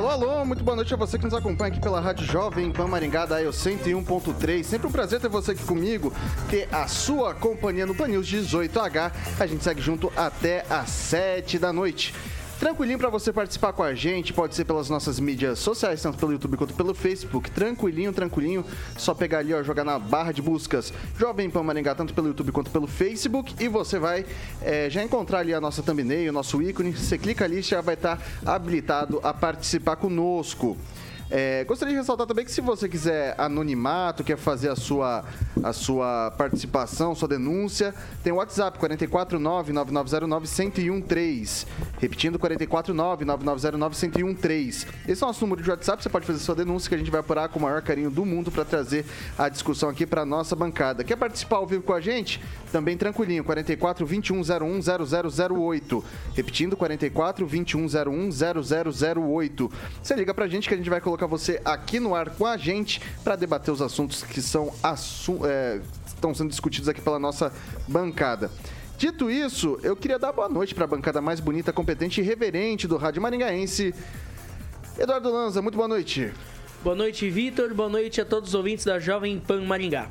Alô, alô, muito boa noite a você que nos acompanha aqui pela Rádio Jovem Pan Maringá da EO 101.3. Sempre um prazer ter você aqui comigo, ter a sua companhia no Pan News 18H. A gente segue junto até às 7 da noite. Tranquilinho para você participar com a gente, pode ser pelas nossas mídias sociais, tanto pelo YouTube quanto pelo Facebook. Tranquilinho, tranquilinho, só pegar ali, ó, jogar na barra de buscas Jovem Pan Maringá, tanto pelo YouTube quanto pelo Facebook, e você vai é, já encontrar ali a nossa thumbnail, o nosso ícone. Você clica ali, já vai estar habilitado a participar conosco. É, gostaria de ressaltar também que se você quiser anonimato, quer fazer a sua, a sua participação, sua denúncia, tem o WhatsApp 449-9909-1013. Repetindo, 449-9909-1013. Esse é o nosso número de WhatsApp, você pode fazer sua denúncia que a gente vai apurar com o maior carinho do mundo para trazer a discussão aqui para nossa bancada. Quer participar ao vivo com a gente? Também tranquilinho, 44 2101 0008. Repetindo, 44 2101 0008. Você liga pra gente que a gente vai colocar você aqui no ar com a gente para debater os assuntos que são assu é, estão sendo discutidos aqui pela nossa bancada. Dito isso, eu queria dar boa noite para a bancada mais bonita, competente e reverente do Rádio Maringaense. Eduardo Lanza, muito boa noite. Boa noite, Vitor. Boa noite a todos os ouvintes da Jovem Pan Maringá.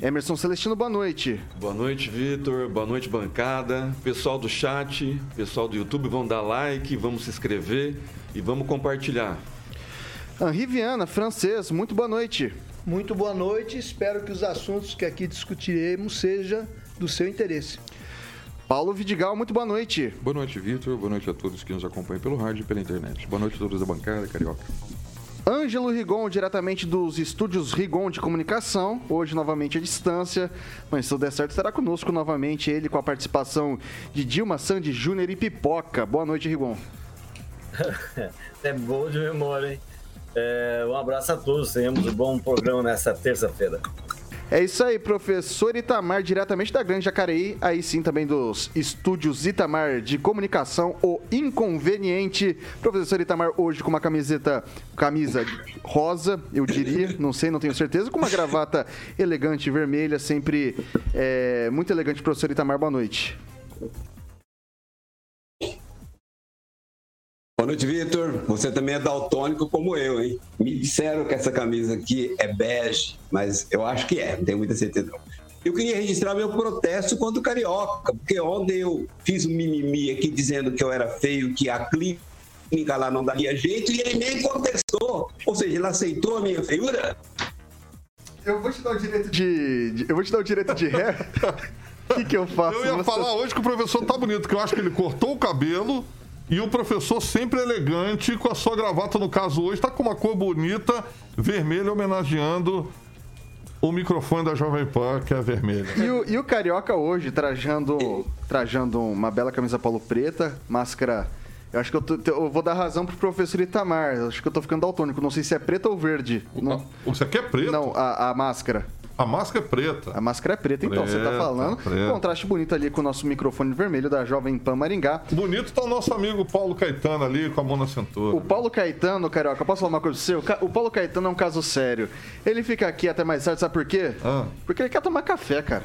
Emerson Celestino, boa noite. Boa noite, Vitor. Boa noite, bancada. Pessoal do chat, pessoal do YouTube, vão dar like, vamos se inscrever e vamos compartilhar. Henri Viana, francês, muito boa noite. Muito boa noite. Espero que os assuntos que aqui discutiremos sejam do seu interesse. Paulo Vidigal, muito boa noite. Boa noite, Vitor. Boa noite a todos que nos acompanham pelo rádio e pela internet. Boa noite a todos da bancada, Carioca. Ângelo Rigon, diretamente dos estúdios Rigon de Comunicação, hoje novamente à distância, mas se tudo der certo, estará conosco novamente ele com a participação de Dilma Sandy Júnior e Pipoca. Boa noite, Rigon. é bom de memória, hein? É, um abraço a todos, tenhamos um bom programa nessa terça-feira. É isso aí, professor Itamar, diretamente da Grande Jacareí, aí sim também dos estúdios Itamar de comunicação, o inconveniente. Professor Itamar hoje com uma camiseta, camisa rosa, eu diria, não sei, não tenho certeza, com uma gravata elegante vermelha, sempre é, muito elegante, professor Itamar, boa noite. Boa noite, Vitor. Você também é daltônico como eu, hein? Me disseram que essa camisa aqui é bege, mas eu acho que é, não tenho muita certeza. Eu queria registrar meu protesto contra o Carioca, porque ontem eu fiz um mimimi aqui dizendo que eu era feio, que a clínica lá não daria jeito, e ele nem contestou. Ou seja, ele aceitou a minha feiura. Eu vou te dar o direito de. de eu vou te dar o direito de ré. O que, que eu faço? Eu ia Você- falar hoje que o professor tá bonito, que eu acho que ele cortou o cabelo e o professor sempre elegante, com a sua gravata, no caso hoje, tá com uma cor bonita, vermelha, homenageando o microfone da Jovem Pan, que é vermelho. E o, e o Carioca hoje, trajando, trajando uma bela camisa polo preta, máscara. Eu acho que eu, tô- eu vou dar razão pro professor Itamar. Eu acho que eu tô ficando daltônico. Não sei se é preta ou verde. Não, Você quer preto? não a, a máscara. A máscara é preta. A máscara é preta, então, você tá falando. preta. Contraste bonito ali com o nosso microfone vermelho da Jovem Pan Maringá. Bonito tá o nosso amigo Paulo Caetano ali, com a mão na cintura. O Paulo Caetano, Carioca, posso falar uma coisa pra você? O Ca- O Paulo Caetano é um caso sério. Ele fica aqui até mais tarde, sabe por quê? Ah. Porque ele quer tomar café, cara.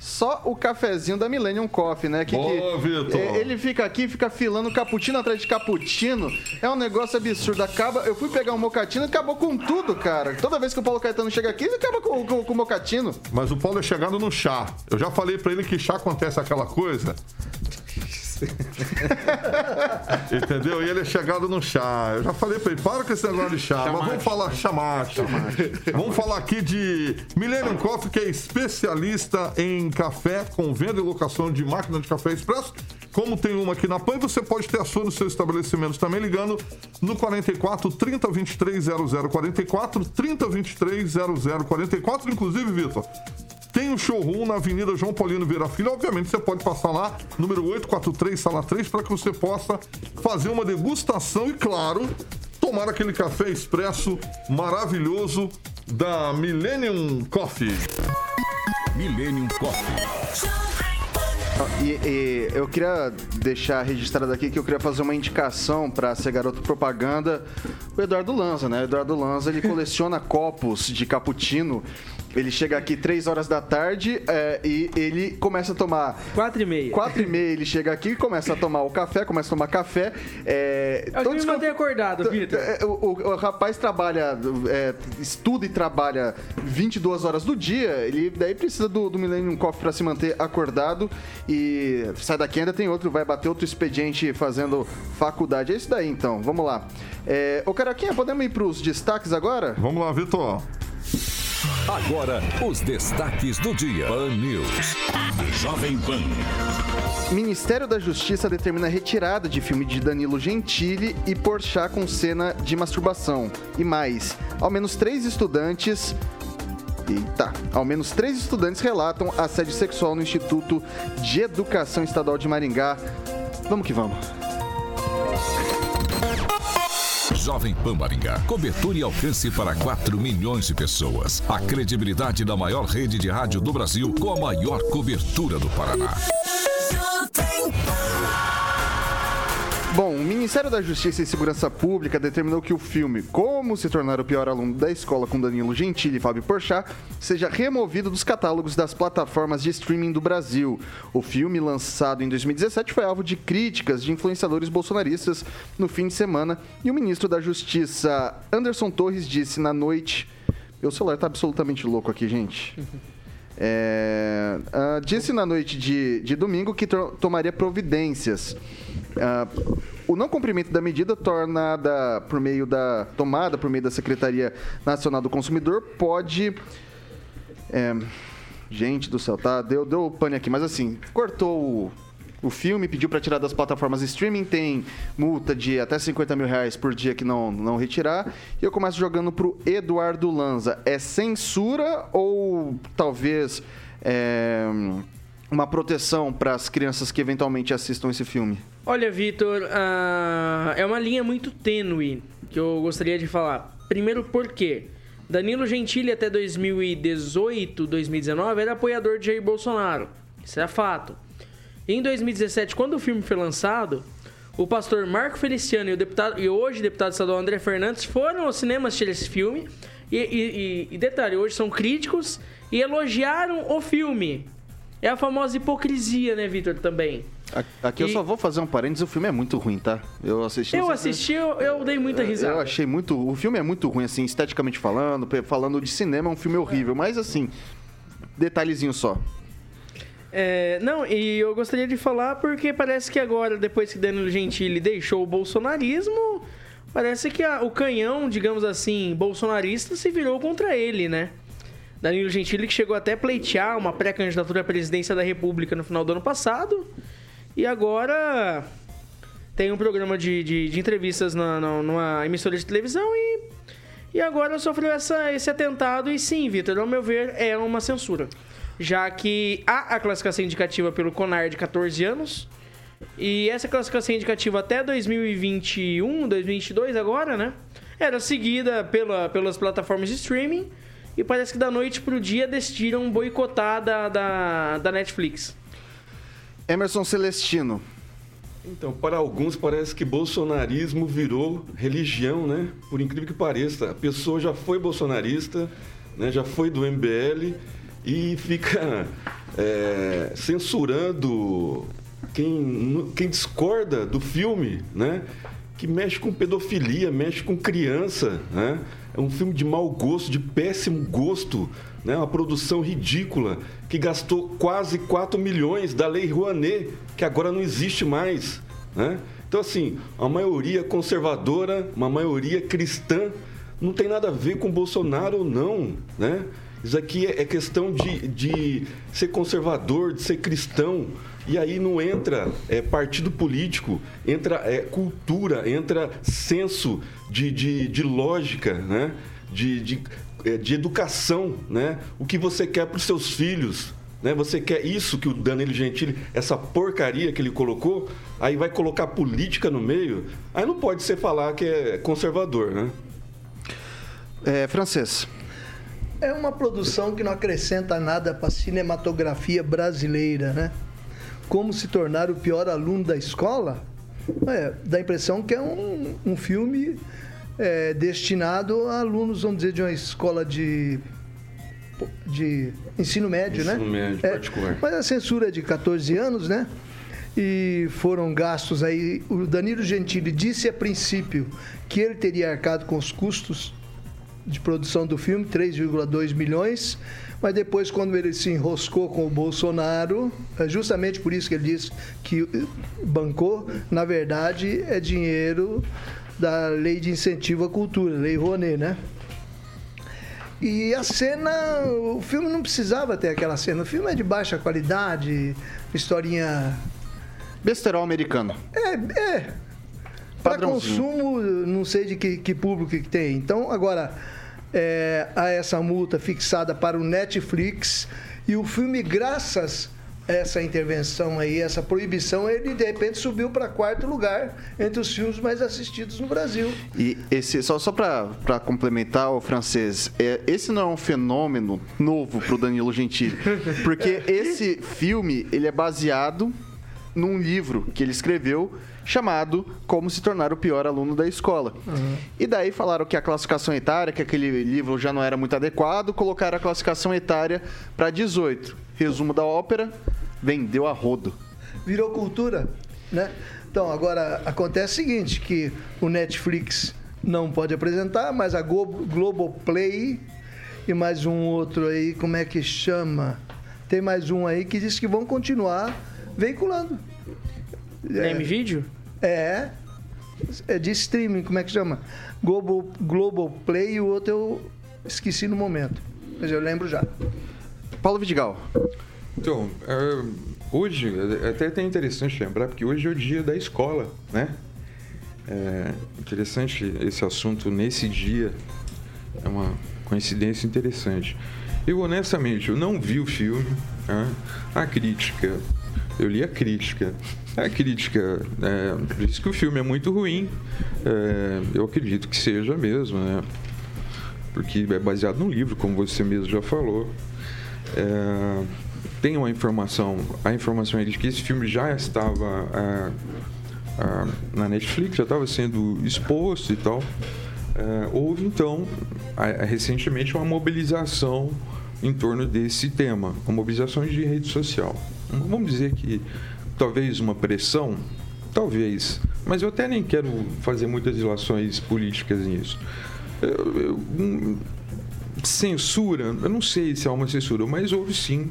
Só o cafezinho da Millennium Coffee, né? Que, Boa, que- Vitor. é, Ele fica aqui, fica filando cappuccino atrás de cappuccino. É um negócio absurdo. Acaba, eu fui pegar um mocatino e acabou com tudo, cara. Toda vez que o Paulo Caetano chega aqui, ele acaba com, com, com o mocatino. Mas o Paulo é chegado no chá. Eu já falei pra ele que chá acontece aquela coisa. Entendeu? E ele é chegado no chá. Eu já falei pra ele, para com esse negócio de chá. Mas vamos falar chamate. Vamos falar aqui de Millennium Coffee, que é especialista em café com venda e locação de máquina de café expresso. Como tem uma aqui na PAN, você pode ter a sua no seu estabelecimento também, ligando no 44 30 23 0044, 30 23 0044. Inclusive, Vitor, tem um showroom na Avenida João Paulino Vieira Filho. Obviamente, você pode passar lá, número 843, sala 3, para que você possa fazer uma degustação e, claro, tomar aquele café expresso maravilhoso da Millennium Coffee. Millennium Coffee. E, e eu queria deixar registrado aqui que eu queria fazer uma indicação para ser garoto propaganda, o Eduardo Lanza, né? O Eduardo Lanza, ele coleciona copos de cappuccino. Ele chega aqui 3 horas da tarde é, e ele começa a tomar. 4 e meia. 4 e meia ele chega aqui, começa a tomar o café, começa a tomar café. É, Eu todos me manter acordado, Vitor. é, o, o- o rapaz trabalha, é, estuda e trabalha 22 horas do dia, ele daí precisa do, do Millennium Coffee para se manter acordado e sai daqui ainda tem outro, vai bater outro expediente fazendo faculdade. É isso daí então, vamos lá. É, ô Caroquinha, podemos ir pros destaques agora? Vamos lá, Vitor. Agora, os destaques do dia. Pan News. Jovem Pan. Ministério da Justiça determina a retirada de filme de Danilo Gentili e Porchat com cena de masturbação. E mais, ao menos três estudantes... Eita, ao menos três estudantes relatam assédio sexual no Instituto de Educação Estadual de Maringá. Vamos que vamos. Jovem Pan Maringá. Cobertura e alcance para 4 milhões de pessoas. A credibilidade da maior rede de rádio do Brasil com a maior cobertura do Paraná. Bom, o Ministério da Justiça e Segurança Pública determinou que o filme Como se tornar o pior aluno da escola com Danilo Gentili e Fábio Porchat seja removido dos catálogos das plataformas de streaming do Brasil. O filme, lançado em 2017, foi alvo de críticas de influenciadores bolsonaristas no fim de semana e o ministro da Justiça, Anderson Torres, disse na noite... Meu celular tá absolutamente louco aqui, gente. É, ah, disse na noite de, de domingo que to- tomaria providências. Ah, o não cumprimento da medida tornada por meio da tomada por meio da Secretaria Nacional do Consumidor pode é, gente do céu, tá? Deu, deu pane aqui, mas assim, cortou o, o filme, pediu para tirar das plataformas streaming, tem multa de até 50 mil reais por dia que não, não retirar. E eu começo jogando pro Eduardo Lanza. É censura ou talvez é, uma proteção para as crianças que eventualmente assistam esse filme? Olha, Vitor, ah, é uma linha muito tênue que eu gostaria de falar. Primeiro, por quê? Danilo Gentili até 2018, 2019 era apoiador de Jair Bolsonaro. Isso é fato. Em 2017, quando o filme foi lançado, o pastor Marco Feliciano e o deputado e hoje deputado estadual André Fernandes foram ao cinema assistir esse filme. E, e- e- detalhe, hoje são críticos e elogiaram o filme. É a famosa hipocrisia, né, Vitor, também. Aqui eu E- só vou fazer um parênteses, o filme é muito ruim, tá? Eu assisti. Eu assisti, eu, eu dei muita risada. Eu achei muito. O filme é muito ruim, assim, esteticamente falando, falando de cinema, é um filme horrível, mas assim, detalhezinho só. É, não, e eu gostaria de falar porque parece que agora, depois que Danilo Gentili deixou o bolsonarismo, parece que a- o canhão, digamos assim, bolsonarista se virou contra ele, né? Danilo Gentili que chegou até a pleitear uma pré-candidatura à presidência da República no final do ano passado e agora tem um programa de, de, de entrevistas na, na- numa emissora de televisão e, e agora sofreu essa, esse atentado. E sim, Vitor, ao meu ver, é uma censura. Já que há a classificação indicativa pelo CONAR de 14 anos. E essa classificação indicativa até 2021, 2022 agora, né? Era seguida pela, pelas plataformas de streaming. E parece que da noite pro dia decidiram boicotar da, da, da Netflix. Emerson Celestino. Então, para alguns parece que bolsonarismo virou religião, né? Por incrível que pareça, a pessoa já foi bolsonarista, né? já foi do MBL e fica é, censurando quem, quem discorda do filme, né? Que mexe com pedofilia, mexe com criança, né? É um filme de mau gosto, de péssimo gosto, né? Uma produção ridícula que gastou quase 4 milhões da Lei Rouanet, que agora não existe mais, né? Então, assim, a maioria conservadora, uma maioria cristã, não tem nada a ver com Bolsonaro ou não, né? Isso aqui é é questão de, de ser conservador, de ser cristão. E aí não entra é, partido político, entra é, cultura, entra senso de, de, de lógica, né? de, de, é, de educação. Né? O que você quer para os seus filhos. né? Você quer isso que o Danilo Gentili, essa porcaria que ele colocou, aí vai colocar política no meio, aí não pode ser falar que é conservador, né? É, francês. É uma produção que não acrescenta nada para a cinematografia brasileira, né? Como se tornar o pior aluno da escola? É, dá a impressão que é um, um filme é, destinado a alunos, vamos dizer, de uma escola de de ensino médio, ensino né? médio, é, particular. Mas a censura é de 14 anos, né? E foram gastos aí. O Danilo Gentili disse a princípio que ele teria arcado com os custos de produção do filme, 3,2 milhões. Mas depois, quando ele se enroscou com o Bolsonaro, é justamente por isso que ele disse que bancou, na verdade, é dinheiro da Lei de Incentivo à Cultura, Lei Rouanet, né? E a cena, o filme não precisava ter aquela cena. O filme é de baixa qualidade, historinha. Besterol americano. É, é. Para consumo, não sei de que, que público que tem. Então, agora, é, há essa multa fixada para o Netflix e o filme, graças essa intervenção aí, essa proibição, ele de repente subiu para quarto lugar entre os filmes mais assistidos no Brasil. E esse, só, só para complementar o francês, é, esse não é um fenômeno novo para o Danilo Gentili, porque esse filme ele é baseado num livro que ele escreveu chamado Como se tornar o pior aluno da escola. Uhum. E daí falaram que a classificação etária, que aquele livro já não era muito adequado, colocaram a classificação etária para 18. Resumo da ópera: vendeu a rodo. Virou cultura, né? Então, agora acontece o seguinte, que o Netflix não pode apresentar, mas a Globoplay e mais um outro aí, como é que chama? Tem mais um aí que diz que vão continuar veiculando. É, Video? É. É de streaming, como é que chama? Globo, Globoplay e o outro eu esqueci no momento. Mas eu lembro já. Paulo Vidigal. Então, é, hoje, é até é interessante lembrar, porque hoje é o dia da escola, né? É interessante esse assunto nesse dia. É uma coincidência interessante. Eu, honestamente, eu não vi o filme. Né? A crítica, eu li a crítica. A crítica é, diz que o filme é muito ruim. É, eu acredito que seja mesmo, né? Porque é baseado num livro, como você mesmo já falou. É, tem uma informação, a informação é de que esse filme já estava é, é, na Netflix, já estava sendo exposto e tal. É, houve então recentemente uma mobilização em torno desse tema, uma mobilização de rede social. Vamos dizer que talvez uma pressão, talvez, mas eu até nem quero fazer muitas relações políticas nisso. Eu, eu, hum, censura, eu não sei se há uma censura, mas houve sim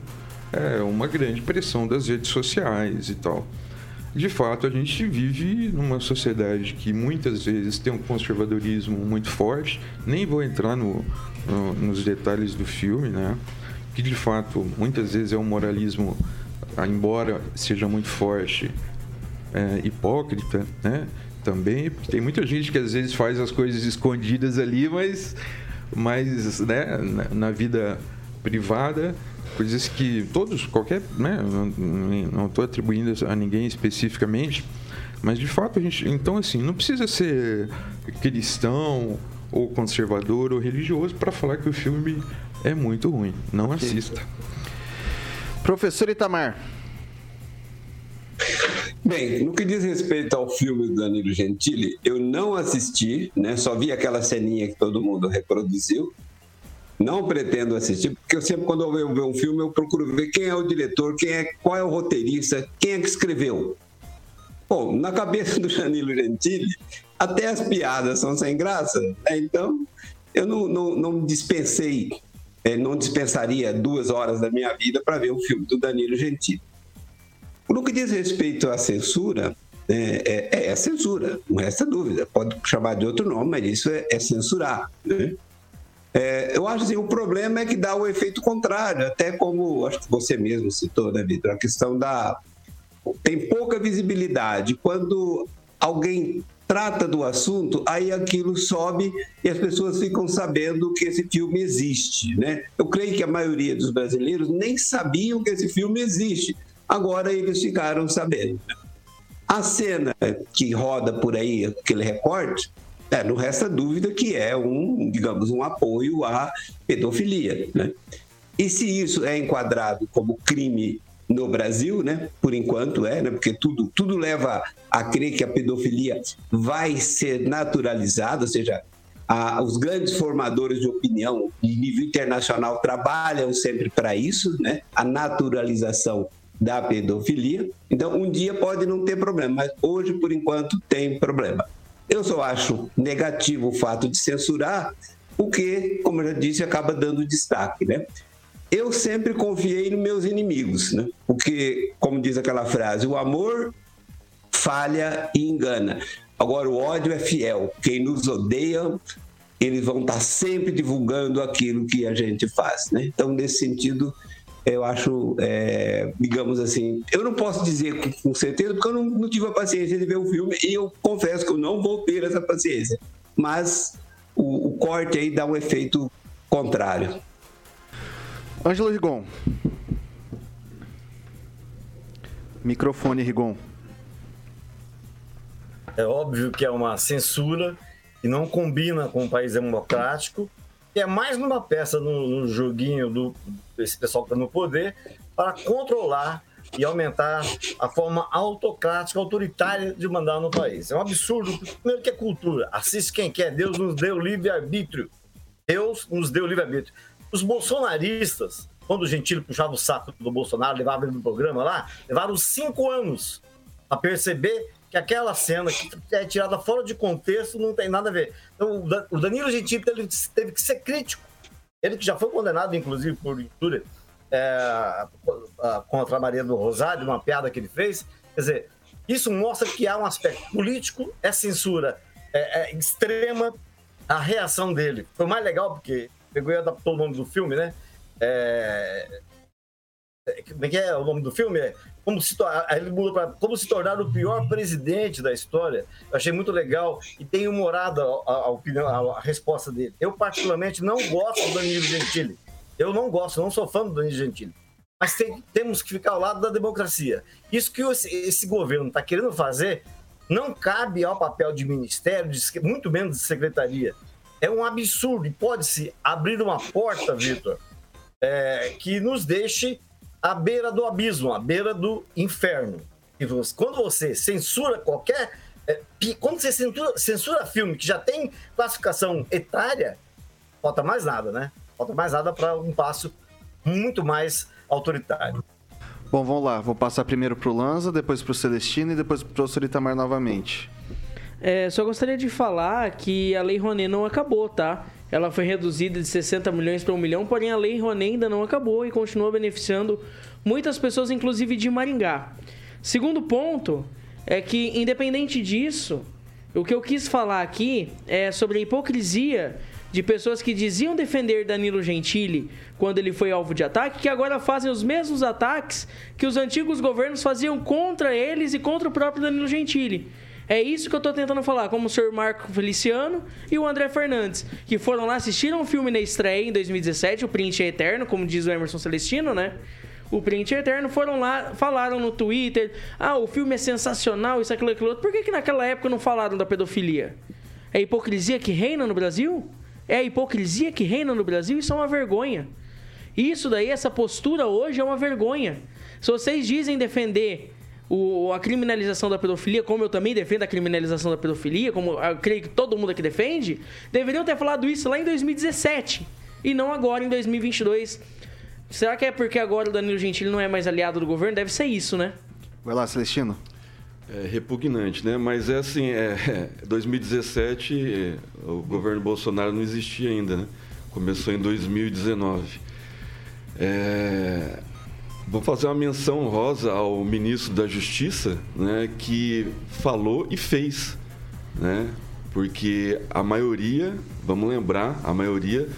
é, uma grande pressão das redes sociais e tal. De fato, a gente vive numa sociedade que muitas vezes tem um conservadorismo muito forte. Nem vou entrar no, no, nos detalhes do filme, né? Que de fato muitas vezes é um moralismo, embora seja muito forte, é, hipócrita, né? Também, porque tem muita gente que às vezes faz as coisas escondidas ali, mas, mas né, na, na vida privada coisas que todos, qualquer, né, não estou atribuindo a ninguém especificamente, mas de fato a gente, então assim, não precisa ser cristão ou conservador ou religioso para falar que o filme é muito ruim. Não assista. Professor Itamar. Bem, no que diz respeito ao filme do Danilo Gentili, eu não assisti, né? Só vi aquela ceninha que todo mundo reproduziu. Não pretendo assistir, porque eu sempre, quando eu ver um filme, eu procuro ver quem é o diretor, quem é, qual é o roteirista, quem é que escreveu. Bom, na cabeça do Danilo Gentili, até as piadas são sem graça. Né? Então, eu não, não, não dispensei, é, não dispensaria duas horas da minha vida para ver o filme do Danilo Gentili. No que diz respeito à censura, é, é, é censura, não resta dúvida. Pode chamar de outro nome, mas isso é, é censurar. Né? É, eu acho assim, o problema é que dá o efeito contrário, até como acho que você mesmo citou, né, Vitor? A questão da. Tem pouca visibilidade. Quando alguém trata do assunto, aí aquilo sobe e as pessoas ficam sabendo que esse filme existe, né? Eu creio que a maioria dos brasileiros nem sabiam que esse filme existe. Agora eles ficaram sabendo. A cena que roda por aí, aquele recorte, é, não resta dúvida que é um, digamos, um apoio à pedofilia, né? E se isso é enquadrado como crime no Brasil, né? Por enquanto é, né? Porque tudo, tudo leva a crer que a pedofilia vai ser naturalizada, ou seja, a, os grandes formadores de opinião de nível internacional trabalham sempre para isso, né? A naturalização da pedofilia. Então, um dia pode não ter problema, mas hoje, por enquanto, tem problema. Eu só acho negativo o fato de censurar, o que, como eu já disse, acaba dando destaque, né? Eu sempre confiei nos meus inimigos, né? Porque, como diz aquela frase, o amor falha e engana. Agora, o ódio é fiel. Quem nos odeia, eles vão estar sempre divulgando aquilo que a gente faz, né? Então, nesse sentido, eu acho, é, digamos assim, eu não posso dizer com, com certeza, porque eu não, não, tive a paciência de ver o filme e eu confesso que eu não vou ter essa paciência. Mas o, o corte aí dá um efeito contrário. Ângelo Rigon. Microfone, Rigon. É óbvio que é uma censura que não combina com um país democrático, que é mais numa peça no, no joguinho do esse pessoal que está no poder para controlar e aumentar a forma autocrática, autoritária de mandar no país. É um absurdo. Primeiro que é cultura. Assiste quem quer. Deus nos deu livre-arbítrio. Deus nos deu livre-arbítrio. Os bolsonaristas, quando o Gentili puxava o saco do Bolsonaro, levava ele no programa lá, levaram cinco anos a perceber que aquela cena que é tirada fora de contexto não tem nada a ver. Então, o Danilo Gentili teve, que ser crítico. Ele que já foi condenado, inclusive, por injúria é, contra a Maria do Rosário, uma piada que ele fez. Quer dizer, isso mostra que há um aspecto político, é censura é, é extrema, a reação dele. Foi mais legal porque pegou e adaptou o nome do filme, né? É... é como é que é o nome do filme? É como se, ele mudou como se tornar o pior presidente da história. Eu achei muito legal e tem humorado a, a, opinião, a, a, resposta dele. Eu, particularmente, não gosto do Danilo Gentili. Eu não gosto, não sou fã do Danilo Gentili. Mas tem, temos que ficar ao lado da democracia. Isso que esse, esse governo está querendo fazer não cabe ao papel de ministério, de, muito menos de secretaria é um absurdo e pode-se abrir uma porta, Vitor, é, que nos deixe à beira do abismo, à beira do inferno. E você, quando você censura qualquer. É, quando você censura, censura filme que já tem classificação etária, falta mais nada, né? Falta mais nada para um passo muito mais autoritário. Bom, vamos lá. Vou passar primeiro para o Lanza, depois para o Celestino e depois para o professor Itamar novamente. É, só gostaria de falar que a Lei Rouanet não acabou, tá? Ela foi reduzida de 60 milhões para 1 milhão, porém a Lei Rouanet ainda não acabou e continua beneficiando muitas pessoas, inclusive de Maringá. Segundo ponto é que, independente disso, o que eu quis falar aqui é sobre a hipocrisia de pessoas que diziam defender Danilo Gentili quando ele foi alvo de ataque, que agora fazem os mesmos ataques que os antigos governos faziam contra eles e contra o próprio Danilo Gentili. É isso que eu estou tentando falar, como o senhor Marco Feliciano e o André Fernandes, que foram lá, assistiram o filme na estreia em 2017, o Print é Eterno, como diz o Emerson Celestino, né? O Print é Eterno, foram lá, falaram no Twitter, ah, o filme é sensacional, isso, aquilo, aquilo outro. Por que, que naquela época não falaram da pedofilia? É a hipocrisia que reina no Brasil? É a hipocrisia que reina no Brasil? Isso é uma vergonha. Isso daí, essa postura hoje é uma vergonha. Se vocês dizem defender o, a criminalização da pedofilia, como eu também defendo a criminalização da pedofilia, como eu creio que todo mundo aqui defende, deveriam ter falado isso lá em 2017 e não agora em 2022. Será que é porque agora o Danilo Gentili não é mais aliado do governo? Deve ser isso, né? Vai lá, Celestino. É repugnante, né? Mas é assim, é, 2017 é, o governo Bolsonaro não existia ainda, né? Começou em 2019. É, Vou fazer uma menção rosa ao ministro da Justiça, né, que falou e fez, né? Porque a maioria, vamos lembrar, a maioria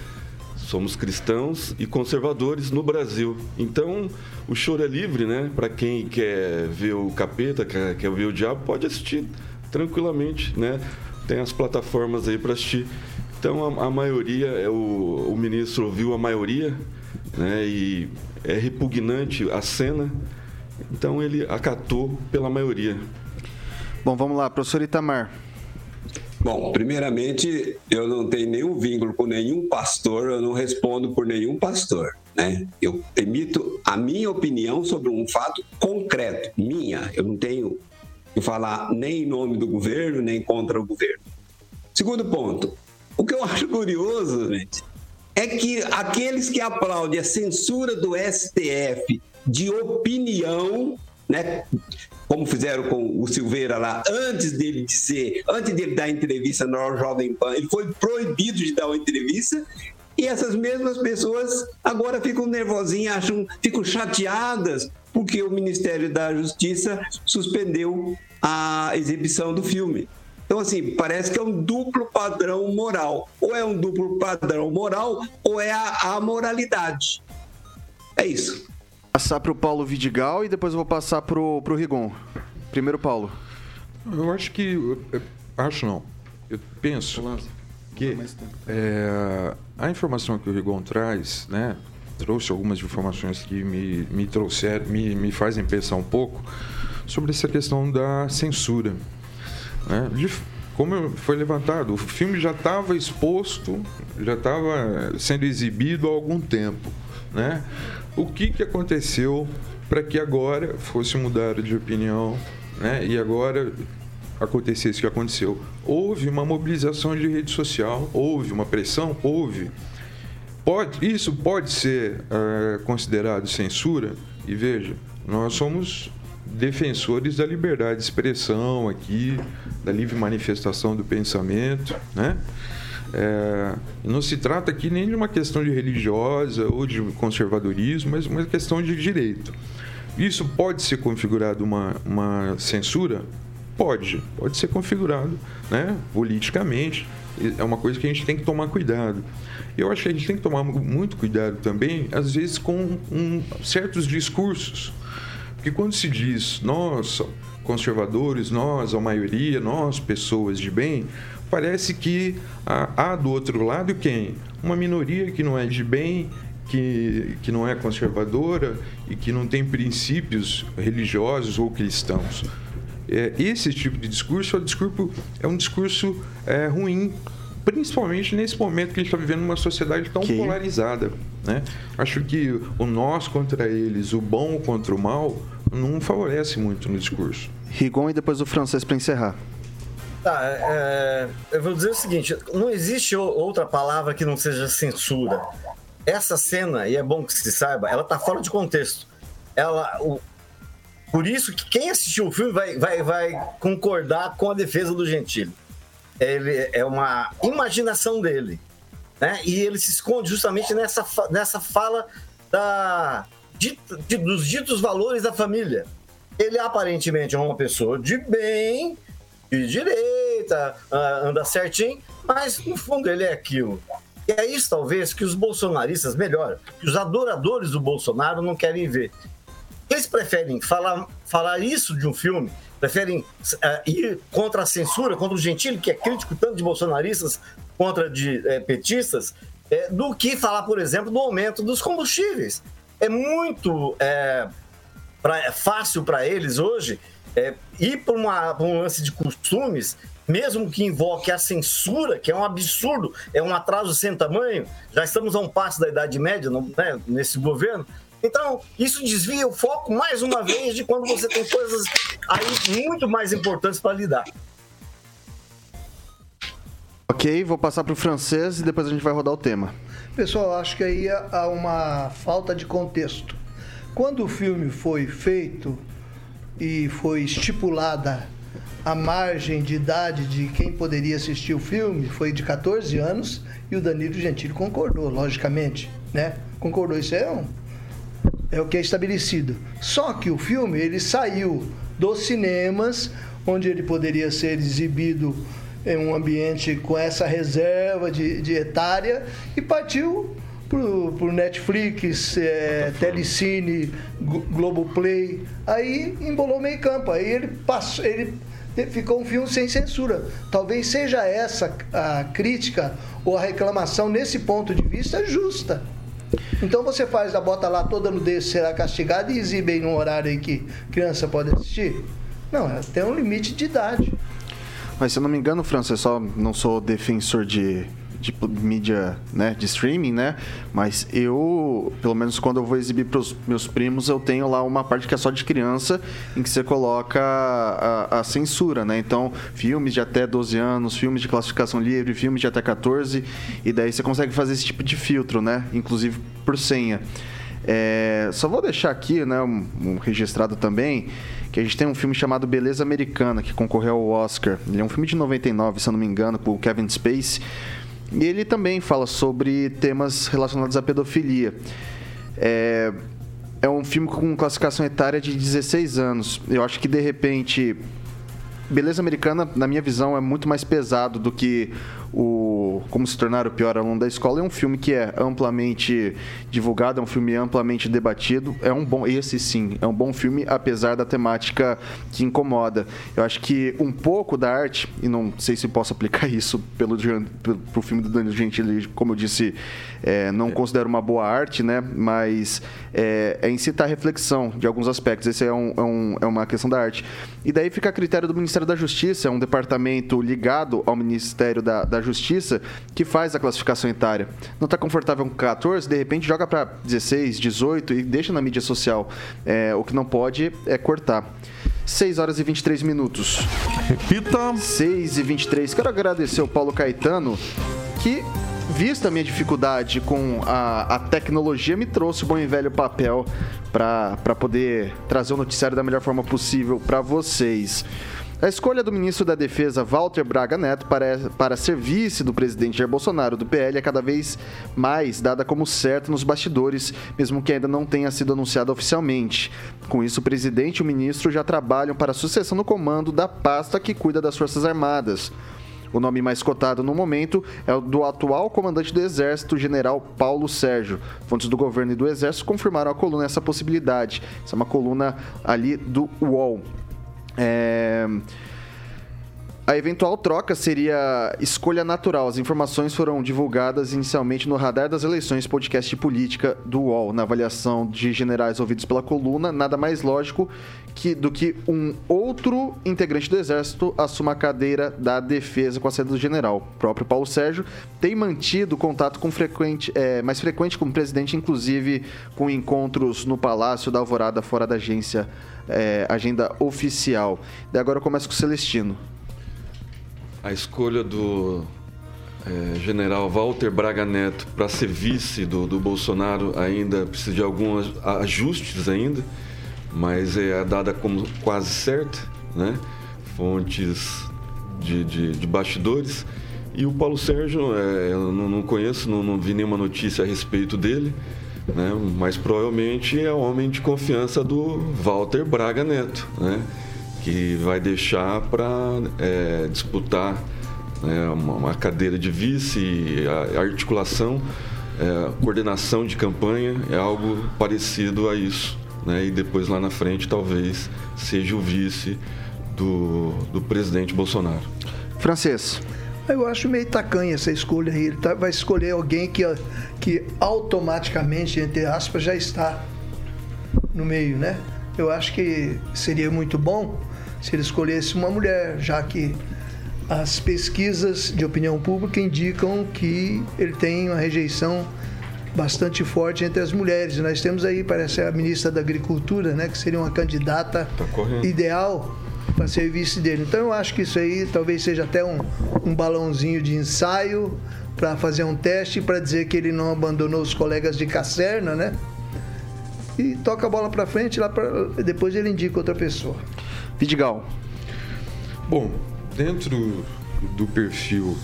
somos cristãos e conservadores no Brasil. Então, o choro é livre, né? Para quem quer ver o capeta, quer, quer ver o diabo, pode assistir tranquilamente, né? Tem as plataformas aí para assistir. Então a, a maioria, é o, o ministro ouviu a maioria, né? E é repugnante a cena, então ele acatou pela maioria. Bom, vamos lá, professor Itamar. Bom, primeiramente, eu não tenho nenhum vínculo com nenhum pastor, eu não respondo por nenhum pastor. Né? Eu emito a minha opinião sobre um fato concreto, minha. Eu não tenho que falar nem em nome do governo, nem contra o governo. Segundo ponto, o que eu acho curioso, gente, é que aqueles que aplaudem a censura do STF de opinião, né? Como fizeram com o Silveira lá, antes dele dizer, antes dele dar entrevista no Jovem Pan, ele foi proibido de dar uma entrevista. E essas mesmas pessoas agora ficam nervosinhas, acham, ficam chateadas porque o Ministério da Justiça suspendeu a exibição do filme. Então, assim, parece que é um duplo padrão moral. Ou é um duplo padrão moral, ou é a, a moralidade. É isso. Passar para o Paulo Vidigal e depois eu vou passar para o Rigon. Primeiro, Paulo. Eu acho que. Acho não. Eu penso que é, a informação que o Rigon traz, né? Trouxe algumas informações que me, me trouxeram, me, me fazem pensar um pouco sobre essa questão da censura. Né? Como foi levantado, o filme já estava exposto, já estava sendo exibido há algum tempo. Né? O que, que aconteceu para que agora fosse mudar de opinião né? e agora acontecesse o que aconteceu? Houve uma mobilização de rede social, houve uma pressão, houve. Pode, isso pode ser uh, considerado censura? E veja, nós somos defensores da liberdade de expressão aqui, da livre manifestação do pensamento, né? É, não se trata aqui nem de uma questão de religiosa ou de conservadorismo, mas uma questão de direito. Isso pode ser configurado uma, uma censura? Pode, pode ser configurado né, politicamente. É uma coisa que a gente tem que tomar cuidado. Eu acho que a gente tem que tomar muito cuidado também, às vezes, com um, certos discursos porque quando se diz nós, conservadores, nós, a maioria, nós, pessoas de bem, parece que há, há do outro lado quem? Uma minoria que não é de bem, que, que não é conservadora e que não tem princípios religiosos ou cristãos. É, esse tipo de discurso é um discurso, é um discurso é, ruim, principalmente nesse momento que a gente está vivendo uma sociedade tão que... polarizada. Né? Acho que o nós contra eles, o bom contra o mal, não favorece muito no discurso. Rigon e depois o francês para encerrar. Tá, é, eu vou dizer o seguinte: não existe outra palavra que não seja censura. Essa cena, e é bom que se saiba, ela tá fora de contexto. Ela, o, por isso que quem assistiu o filme vai, vai, vai concordar com a defesa do Gentili. Ele é uma imaginação dele. Né? E ele se esconde justamente nessa, nessa fala da, de, de, dos ditos valores da família. Ele aparentemente é uma pessoa de bem, de direita, anda certinho, mas no fundo ele é aquilo. E é isso, talvez, que os bolsonaristas, melhor, que os adoradores do Bolsonaro não querem ver. Eles preferem falar, falar isso de um filme, preferem uh, ir contra a censura, contra o Gentili, que é crítico tanto de bolsonaristas contra de é, petistas, é, do que falar, por exemplo, do aumento dos combustíveis. É muito é, pra, é fácil para eles hoje é, ir para um lance de costumes, mesmo que invoque a censura, que é um absurdo, é um atraso sem tamanho. Já estamos a um passo da Idade Média né, nesse governo. Então, isso desvia o foco mais uma vez de quando você tem coisas aí muito mais importantes para lidar. Ok, vou passar para o francês e depois a gente vai rodar o tema. Pessoal, acho que aí há uma falta de contexto. Quando o filme foi feito e foi estipulada a margem de idade de quem poderia assistir o filme, foi de 14 anos e o Danilo Gentili concordou, logicamente, né? Concordou, isso é um é o que é estabelecido. Só que o filme ele saiu dos cinemas onde ele poderia ser exibido em um ambiente com essa reserva de, de etária e partiu pro, pro Netflix, é, Telecine, Globoplay. Aí embolou meio campo. Aí ele passou, ele ficou um filme sem censura. Talvez seja essa a crítica ou a reclamação nesse ponto de vista justa. Então você faz a bota lá toda nudez será castigada e exibe em um horário em que criança pode assistir? Não, é, tem um limite de idade. Mas se eu não me engano, França, eu só não sou defensor de de mídia, né, de streaming, né? Mas eu, pelo menos quando eu vou exibir para os meus primos, eu tenho lá uma parte que é só de criança, em que você coloca a, a, censura, né? Então, filmes de até 12 anos, filmes de classificação livre, filmes de até 14, e daí você consegue fazer esse tipo de filtro, né? Inclusive por senha. É, só vou deixar aqui, né, um, um registrado também, que a gente tem um filme chamado Beleza Americana, que concorreu ao Oscar. Ele é um filme de 99, se eu não me engano, com o Kevin Spacey. E ele também fala sobre temas relacionados à pedofilia. É, é um filme com classificação etária de 16 anos. Eu acho que de repente Beleza Americana, na minha visão, é muito mais pesado do que o Como se tornar o pior aluno da escola. É um filme que é amplamente divulgado, é um filme amplamente debatido. É um bom, esse sim, é um bom filme, apesar da temática que incomoda. Eu acho que um pouco da arte, e não sei se posso aplicar isso pelo, pelo pro filme do Danilo Gentili, como eu disse, é, não é. considero uma boa arte, né? Mas é, é incitar reflexão de alguns aspectos. Esse é, um, é, um, é uma questão da arte. E daí fica a critério do Ministério da Justiça, é um departamento ligado ao Ministério da, da Justiça que faz a classificação etária. Não está confortável com 14, de repente joga para 16, 18 e deixa na mídia social. É, o que não pode é cortar. 6 horas e 23 minutos. Repita. 6 e 23. Quero agradecer o Paulo Caetano que vista a minha dificuldade com a, a tecnologia, me trouxe o bom e velho papel para poder trazer o noticiário da melhor forma possível para vocês. A escolha do ministro da Defesa, Walter Braga Neto, para, para ser vice do presidente Jair Bolsonaro do PL é cada vez mais dada como certa nos bastidores, mesmo que ainda não tenha sido anunciada oficialmente. Com isso, o presidente e o ministro já trabalham para a sucessão no comando da pasta que cuida das Forças Armadas. O nome mais cotado no momento é o do atual comandante do Exército, general Paulo Sérgio. Fontes do governo e do Exército confirmaram a coluna essa possibilidade. Essa é uma coluna ali do UOL. É... A eventual troca seria escolha natural. As informações foram divulgadas inicialmente no Radar das Eleições, podcast de política do UOL. Na avaliação de generais ouvidos pela coluna, nada mais lógico que, do que um outro integrante do Exército assuma a cadeira da defesa com a sede do general. O próprio Paulo Sérgio tem mantido contato com frequente, é, mais frequente com o presidente, inclusive com encontros no Palácio da Alvorada, fora da agência, é, agenda oficial. E agora eu começo com o Celestino. A escolha do é, general Walter Braga Neto para ser vice do, do Bolsonaro ainda precisa de alguns ajustes ainda mas é dada como quase certa, né? fontes de, de, de bastidores. E o Paulo Sérgio, é, eu não, não conheço, não, não, vi nenhuma notícia a respeito dele, né? mas provavelmente é homem de confiança do Walter Braga Neto, né? Que vai deixar para é, disputar né, uma, uma, cadeira de vice, a, a articulação, é, coordenação de campanha é algo parecido a isso né? e depois lá na frente talvez seja o vice do, do presidente Bolsonaro. Francês. Eu acho meio tacanha essa escolha aí. Ele tá, vai escolher alguém que, que automaticamente, entre aspas, já está no meio, né? Eu acho que seria muito bom se ele escolhesse uma mulher, já que as pesquisas de opinião pública indicam que ele tem uma rejeição bastante forte entre as mulheres. Nós temos aí, parece, a ministra da Agricultura, né, que seria uma candidata tá ideal para ser vice dele. Então eu acho que isso aí talvez seja até um, um balãozinho de ensaio para fazer um teste para dizer que ele não abandonou os colegas de caserna, né? E toca a bola para frente, lá pra, depois ele indica outra pessoa. Vidigal. Bom, dentro do perfil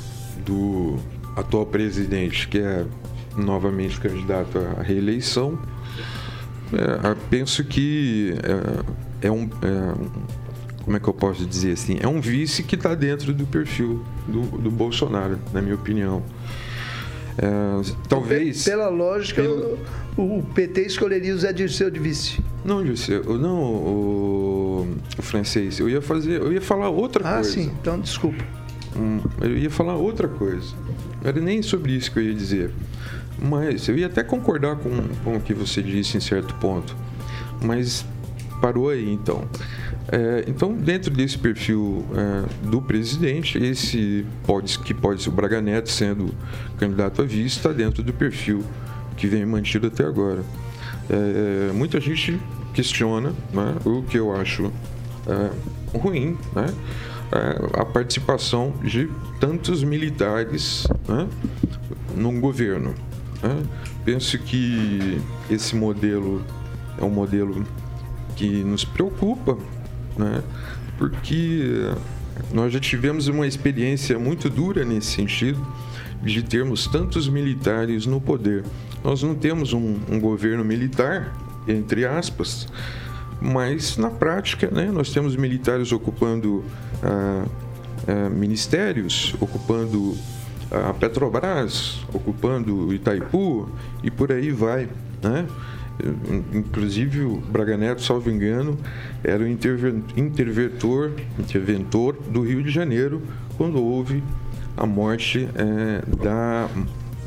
do atual presidente, que é novamente candidato à reeleição, é, penso que é, é, um, é, Como é que eu posso dizer assim? É um vice que está dentro do perfil do, do Bolsonaro, na minha opinião. É, talvez. Pela lógica, pelo... o, o, PT escolheria o Zé Dirceu de vice. Não, Dirceu, não, o. o francês. Eu ia fazer, eu ia falar outra Ah, coisa. sim, então desculpa. Hum, eu ia falar outra coisa. Não era nem sobre isso que eu ia dizer. Mas eu ia até concordar com, com o que você disse em certo ponto. Mas parou aí então. É, então, dentro desse perfil é, do presidente, esse pode, que pode ser o Braga Neto sendo candidato a vice, está dentro do perfil que vem mantido até agora. É, muita gente questiona, né, o que eu acho é, ruim, né, é, a participação de tantos militares né, num governo. né. Penso que esse modelo é um modelo que nos preocupa, né, porque nós já tivemos uma experiência muito dura nesse sentido de termos tantos militares no poder. Nós não temos um, um governo militar, entre aspas, mas na prática, né, nós temos militares ocupando ah, ah, ministérios, ocupando a Petrobras, ocupando Itaipu e por aí vai, né? Inclusive o Braga Neto, salvo engano, era o interven- interventor, interventor do Rio de Janeiro quando houve a morte eh, da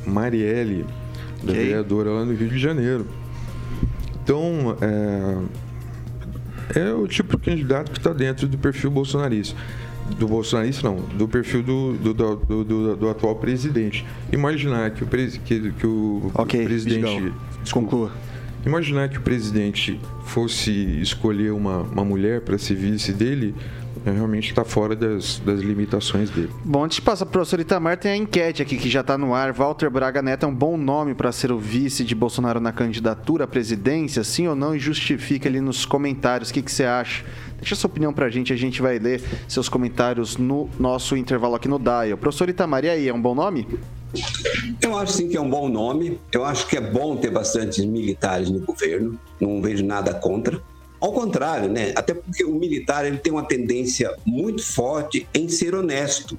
Marielle, da vereadora lá no Rio de Janeiro. Então, é, é o tipo de candidato que está dentro do perfil bolsonarista. Do bolsonarista, não, do perfil do, do, do, do- do atual presidente. Imaginar que o, presi- que, que o Ok, presidente. Vidigal, conclua. Imaginar que o presidente fosse escolher uma, uma mulher para ser vice dele, é, realmente está fora das, das limitações dele. Bom, antes de passar para o professor Itamar, tem a enquete aqui que já está no ar. Walter Braga Neto é um bom nome para ser o vice de Bolsonaro na candidatura à presidência, sim ou não? E justifica ali nos comentários o que, que você acha. Deixa sua opinião para a gente, a gente vai ler seus comentários no nosso intervalo aqui no Dial. Professor Itamar, e aí, é um bom nome? Eu acho sim que é um bom nome. Eu acho que é bom ter bastantes militares no governo. Não vejo nada contra. Ao contrário, né? Até porque o militar ele tem uma tendência muito forte em ser honesto.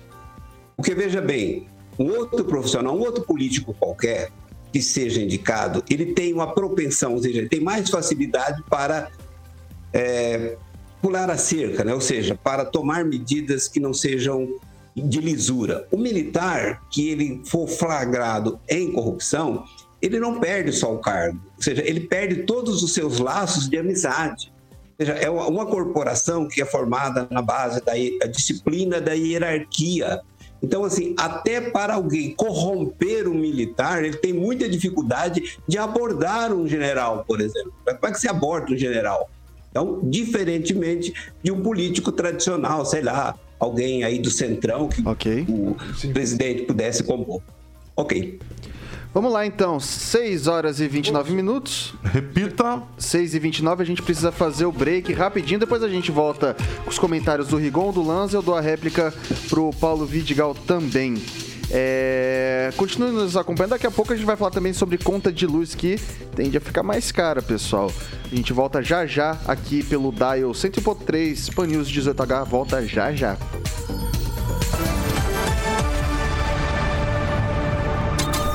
Porque veja bem, um outro profissional, um outro político qualquer que seja indicado, ele tem uma propensão, ou seja, ele tem mais facilidade para é, pular a cerca, né? ou seja, para tomar medidas que não sejam de lisura. O militar, que ele for flagrado em corrupção, ele não perde só o cargo, ou seja, ele perde todos os seus laços de amizade. Ou seja, é uma corporação que é formada na base da disciplina da hierarquia. Então, assim, até para alguém corromper um militar, ele tem muita dificuldade de abordar um general, por exemplo. Como é que se aborda um general? Então, diferentemente de um político tradicional, sei lá, alguém aí do centrão que o presidente pudesse compor. Ok. Vamos lá então, 6 horas e 29 minutos. Repita. 6 e 29, a gente precisa fazer o break rapidinho, depois a gente volta com os comentários do Rigon, do Lanza, eu dou a réplica pro Paulo Vidigal também. É... Continue nos acompanhando, daqui a pouco a gente vai falar também sobre conta de luz que tende a ficar mais cara, pessoal. A gente volta já já aqui pelo Dial 100.3 Pan News 18H, volta já já.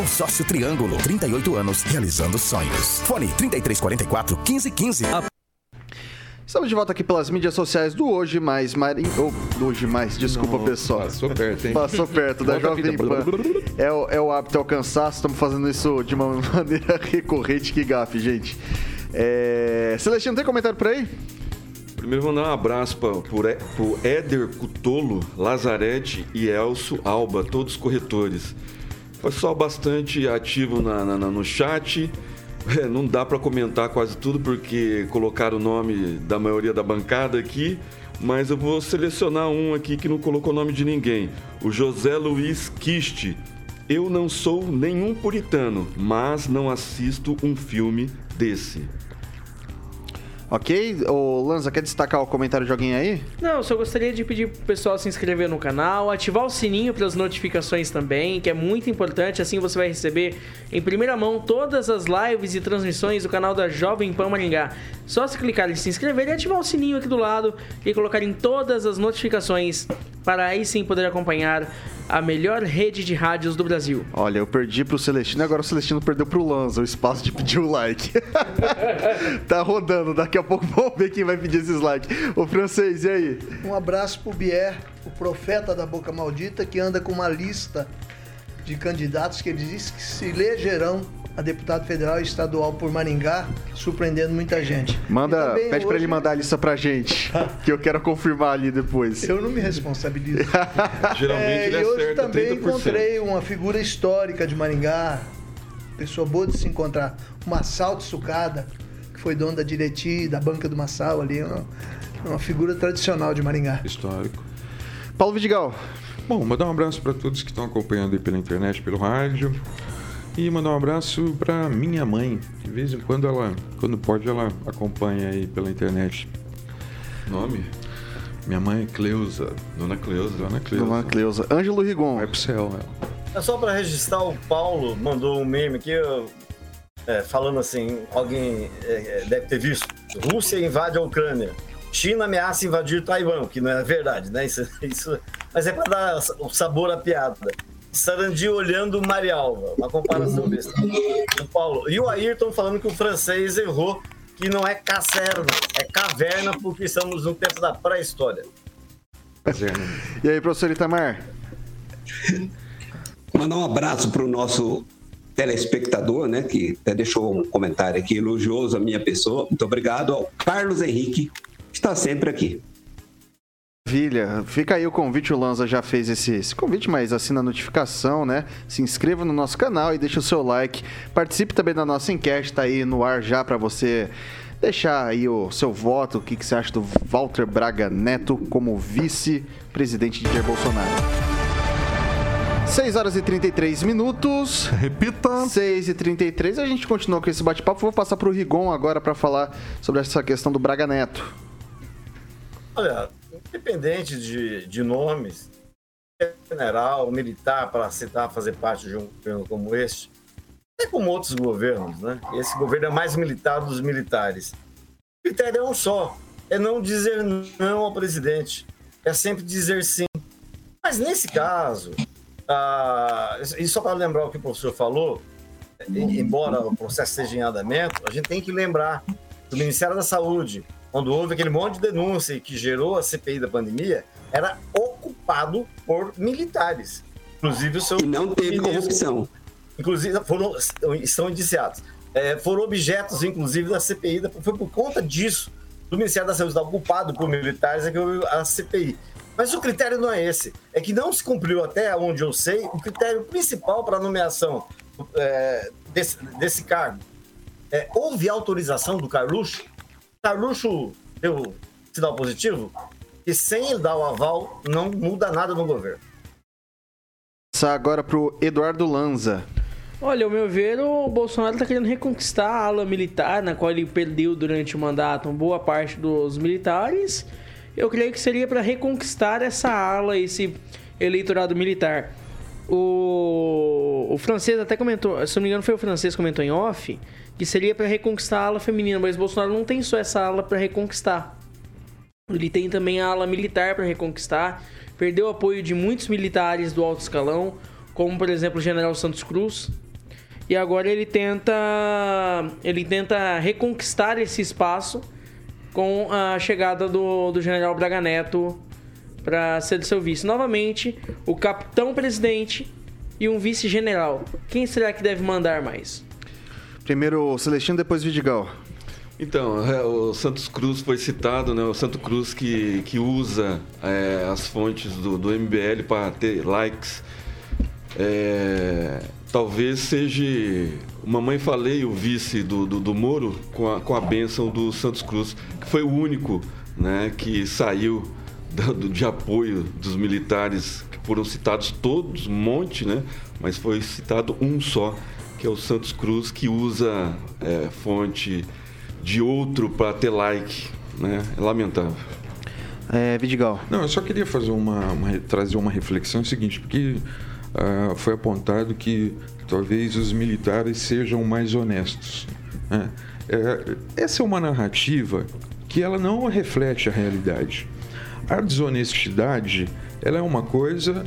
Consórcio Triângulo. 38 anos realizando sonhos. Fone 3344 1515. Estamos de volta aqui pelas mídias sociais do Hoje Mais Marinho. Ou do Hoje Mais, desculpa, pessoal. Passou perto, hein? Passou perto da Jovem fita. Pan. É o, é o hábito, é o cansaço. Estamos fazendo isso de uma maneira recorrente. Que gafe, gente. É... Celestino, tem comentário por aí? Primeiro vou dar um abraço para o Éder Cutolo, Lazarete e Elcio Alba, todos corretores. Pessoal bastante ativo na, na- no chat. É, não dá para comentar quase tudo porque colocaram o nome da maioria da bancada aqui, mas eu vou selecionar um aqui que não colocou o nome de ninguém. O José Luiz Kiste. Eu não sou nenhum puritano, mas não assisto um filme desse. Ok? O Lanza, quer destacar o comentário de alguém aí? Não, só gostaria de pedir pro pessoal se inscrever no canal, ativar o sininho para as notificações também, que é muito importante, assim você vai receber em primeira mão todas as lives e transmissões do canal da Jovem Pan Maringá. Só se clicar em se inscrever e ativar o sininho aqui do lado e colocar em todas as notificações para aí sim poder acompanhar a melhor rede de rádios do Brasil. Olha, eu perdi pro Celestino, agora o Celestino perdeu pro Lanza o espaço de pedir o like. tá rodando, daqui a pouco vamos ver quem vai pedir esses likes. O francês, e aí? Um abraço pro Bier, o profeta da boca maldita, que anda com uma lista de candidatos que ele diz que se elegerão a deputado federal e estadual por Maringá, surpreendendo muita gente. Manda, pede para ele mandar a lista pra gente, que eu quero confirmar ali depois. Eu não me responsabilizo. Geralmente É, ele e hoje também 30%. encontrei uma figura histórica de Maringá, pessoa boa de se encontrar, o Massal de Sucada, que foi dono da Direti, da banca do Massal ali, uma, uma figura tradicional de Maringá. Histórico. Paulo Vidigal. Bom, mandar um abraço para todos que estão acompanhando aí pela internet, pelo rádio. E mandar um abraço para minha mãe. De vez em quando ela, quando pode, ela acompanha aí pela internet. Nome? Minha mãe é Cleusa. Dona Cleusa. Dona Cleusa. Dona Cleusa. Ângelo Rigon. Vai pro céu, ela. É só para registrar, o Paulo mandou um meme aqui, é, falando assim, alguém é, é, deve ter visto. Rússia invade a Ucrânia. China ameaça invadir Taiwan, que não é verdade, né? Isso, isso, mas é para dar o sabor à piada. Sarandi olhando Marialva, uma comparação besta. O Paulo. E o Ayrton falando que o francês errou, que não é caserna, é caverna, porque estamos no tempo da pré-história. E aí, professor Itamar? Mandar um abraço para o nosso telespectador, né, que até deixou um comentário aqui elogioso à minha pessoa. Muito obrigado ao Carlos Henrique, que está sempre aqui. Maravilha. Fica aí o convite, o Lanza já fez esse, esse convite, mas assina a notificação, né? Se inscreva no nosso canal e deixa o seu like. Participe também da nossa enquete, tá aí no ar já para você deixar aí o seu voto, o que, que você acha do Walter Braga Neto como vice-presidente de Jair Bolsonaro. 6 horas e 33 minutos. Repita. 6 e 33. A gente continua com esse bate-papo. Vou passar pro Rigon agora para falar sobre essa questão do Braga Neto. Olha, independente de, de nomes, general, militar, para citar, fazer parte de um governo como este, é como outros governos, né? Esse governo é mais militar dos militares. O critério é um só: é não dizer não ao presidente, é sempre dizer sim. Mas nesse caso, ah, e só para lembrar o que o professor falou, embora o processo esteja em andamento, a gente tem que lembrar que o Ministério da Saúde, quando houve aquele monte de denúncia que gerou a CPI da pandemia, era ocupado por militares. Inclusive o seu. E não teve ministro. corrupção. Inclusive, foram, estão indiciados. É, foram objetos, inclusive, da CPI. Foi por conta disso, do Ministério da Saúde ocupado por militares, é que houve a CPI. Mas o critério não é esse. É que não se cumpriu, até onde eu sei, o critério principal para a nomeação é, desse, desse cargo. É, houve autorização do Carluxo? Carluxo deu sinal positivo? E sem ele dar o aval, não muda nada no governo. Passar agora pro Eduardo Lanza. Olha, ao meu ver, o Bolsonaro está querendo reconquistar a ala militar, na qual ele perdeu durante o mandato uma boa parte dos militares. Eu creio que seria para reconquistar essa ala, esse eleitorado militar. O, o francês até comentou, se não me engano foi o francês que comentou em off, que seria para reconquistar a ala feminina, mas Bolsonaro não tem só essa ala para reconquistar. Ele tem também a ala militar para reconquistar. Perdeu o apoio de muitos militares do alto escalão, como por exemplo o General Santos Cruz. E agora ele tenta ele tenta reconquistar esse espaço com a chegada do, do General Braga Neto para ser seu vice. Novamente, o capitão presidente e um vice-general. Quem será que deve mandar mais? Primeiro Celestino, depois Vidigal. Então, é, o Santos Cruz foi citado, né? O Santos Cruz que, que usa é, as fontes do, do MBL para ter likes. É, talvez seja Mamãe Falei, o vice do, do, do Moro, com a, com a bênção do Santos Cruz, que foi o único né, que saiu do- de apoio dos militares, que foram citados todos, um monte, né? Mas foi citado um só, que é o Santos Cruz, que usa é, fonte de outro para ter like. Né? É lamentável. É, Vidigal. Não, eu só queria fazer uma, uma trazer uma reflexão é o seguinte, porque uh, foi apontado que talvez os militares sejam mais honestos. Né? É, essa é uma narrativa que ela não reflete a realidade. A desonestidade ela é uma coisa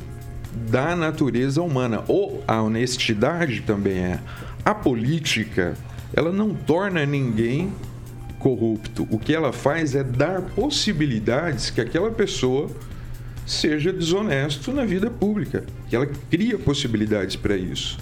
da natureza humana, ou a honestidade também é. A política ela não torna ninguém corrupto. O que ela faz é dar possibilidades que aquela pessoa seja desonesto na vida pública, que ela cria possibilidades para isso.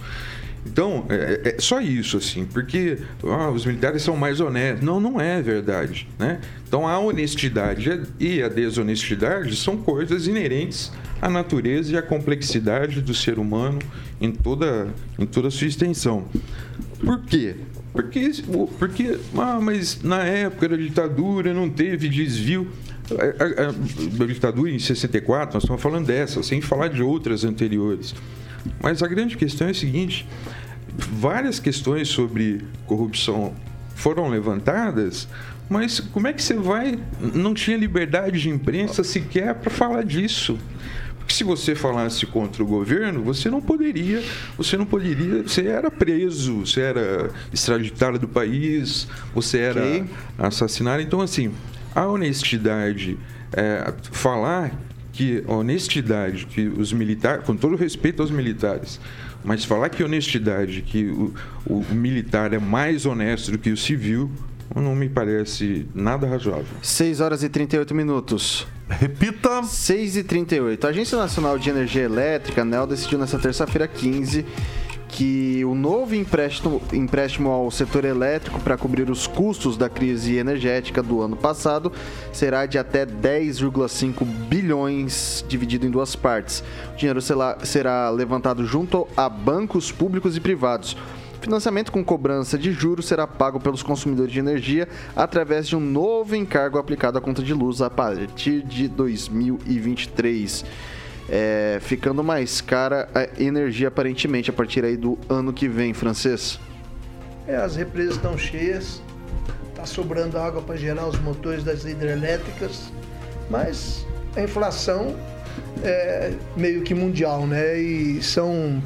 Então, é, é, só isso, assim, porque ah, os militares são mais honestos. Não, não é verdade, né? Então, a honestidade e a desonestidade são coisas inerentes à natureza e à complexidade do ser humano em toda, em toda a sua extensão. Por quê? Porque, porque ah, mas na época da ditadura não teve desvio. A, a, a, a ditadura em 64, nós estamos falando dessa, sem falar de outras anteriores. Mas a grande questão é a seguinte: várias questões sobre corrupção foram levantadas, mas como é que você vai. Não tinha liberdade de imprensa sequer para falar disso. Porque se você falasse contra o governo, você não poderia, você não poderia, você era preso, você era extraditado do país, você era okay. assassinado. Então, assim, a honestidade, é, falar que a honestidade, que os militares, com todo respeito aos militares, mas falar que honestidade, que o, o militar é mais honesto do que o civil, não me parece nada razoável. 6 horas e 38 minutos. Repita. 6 e 38. A Agência Nacional de Energia Elétrica, ANEL, decidiu nessa terça-feira 15 que o novo empréstimo, empréstimo ao setor elétrico para cobrir os custos da crise energética do ano passado será de até 10,5 bilhões, dividido em duas partes. O dinheiro será, levantado junto a bancos públicos e privados. Financiamento com cobrança de juros será pago pelos consumidores de energia através de um novo encargo aplicado à conta de luz a partir de 2023 é, ficando mais cara a energia aparentemente a partir aí do ano que vem, francês. É, as represas estão cheias, está sobrando água para gerar os motores das hidrelétricas, mas a inflação é meio que mundial, né? E são,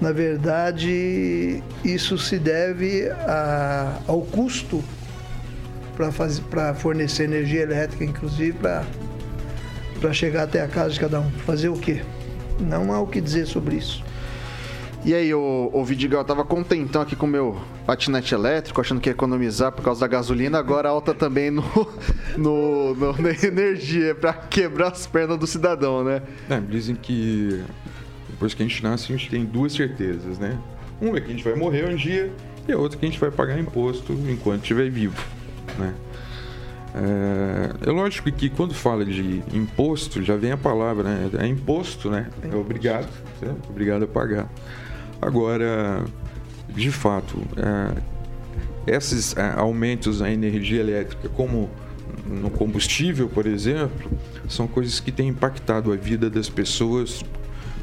na verdade, isso se deve a, ao custo para fornecer energia elétrica, inclusive para para chegar até a casa de cada um. Fazer o quê? Não há o que dizer sobre isso. E aí, o, o Vidigal, eu tava contentão aqui com o meu patinete elétrico, achando que ia economizar por causa da gasolina, agora alta também no, no, no na energia, para quebrar as pernas do cidadão, né? É, dizem que depois que a gente nasce, a gente tem duas certezas, né? Uma é que a gente vai morrer um dia e a outra é que a gente vai pagar imposto enquanto estiver vivo, né? É, é, lógico que quando fala de imposto, já vem a palavra, né? É imposto, né? É obrigado, é obrigado a pagar. Agora, de fato, é, esses é, aumentos na energia elétrica, como no combustível, por exemplo, são coisas que têm impactado a vida das pessoas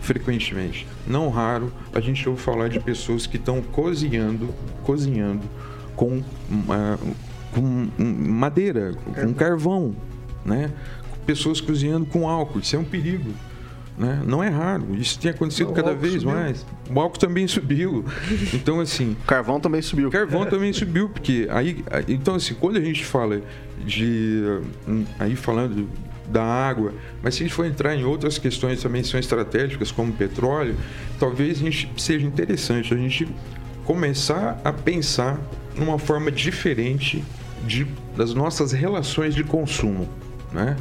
frequentemente. Não raro a gente ouve falar de pessoas que estão cozinhando, cozinhando com uh, com madeira, com carvão, né? Pessoas cozinhando com álcool, isso é um perigo. Né? Não é raro, isso tem acontecido o cada vez subiu. mais. O álcool também subiu. Então, assim. O carvão também subiu. Carvão também subiu, porque aí. Então, assim, quando a gente fala de. Aí falando da água, mas se a gente for entrar em outras questões também são estratégicas, como petróleo, talvez a gente seja interessante a gente começar a pensar numa forma diferente de, das nossas relações de consumo, né?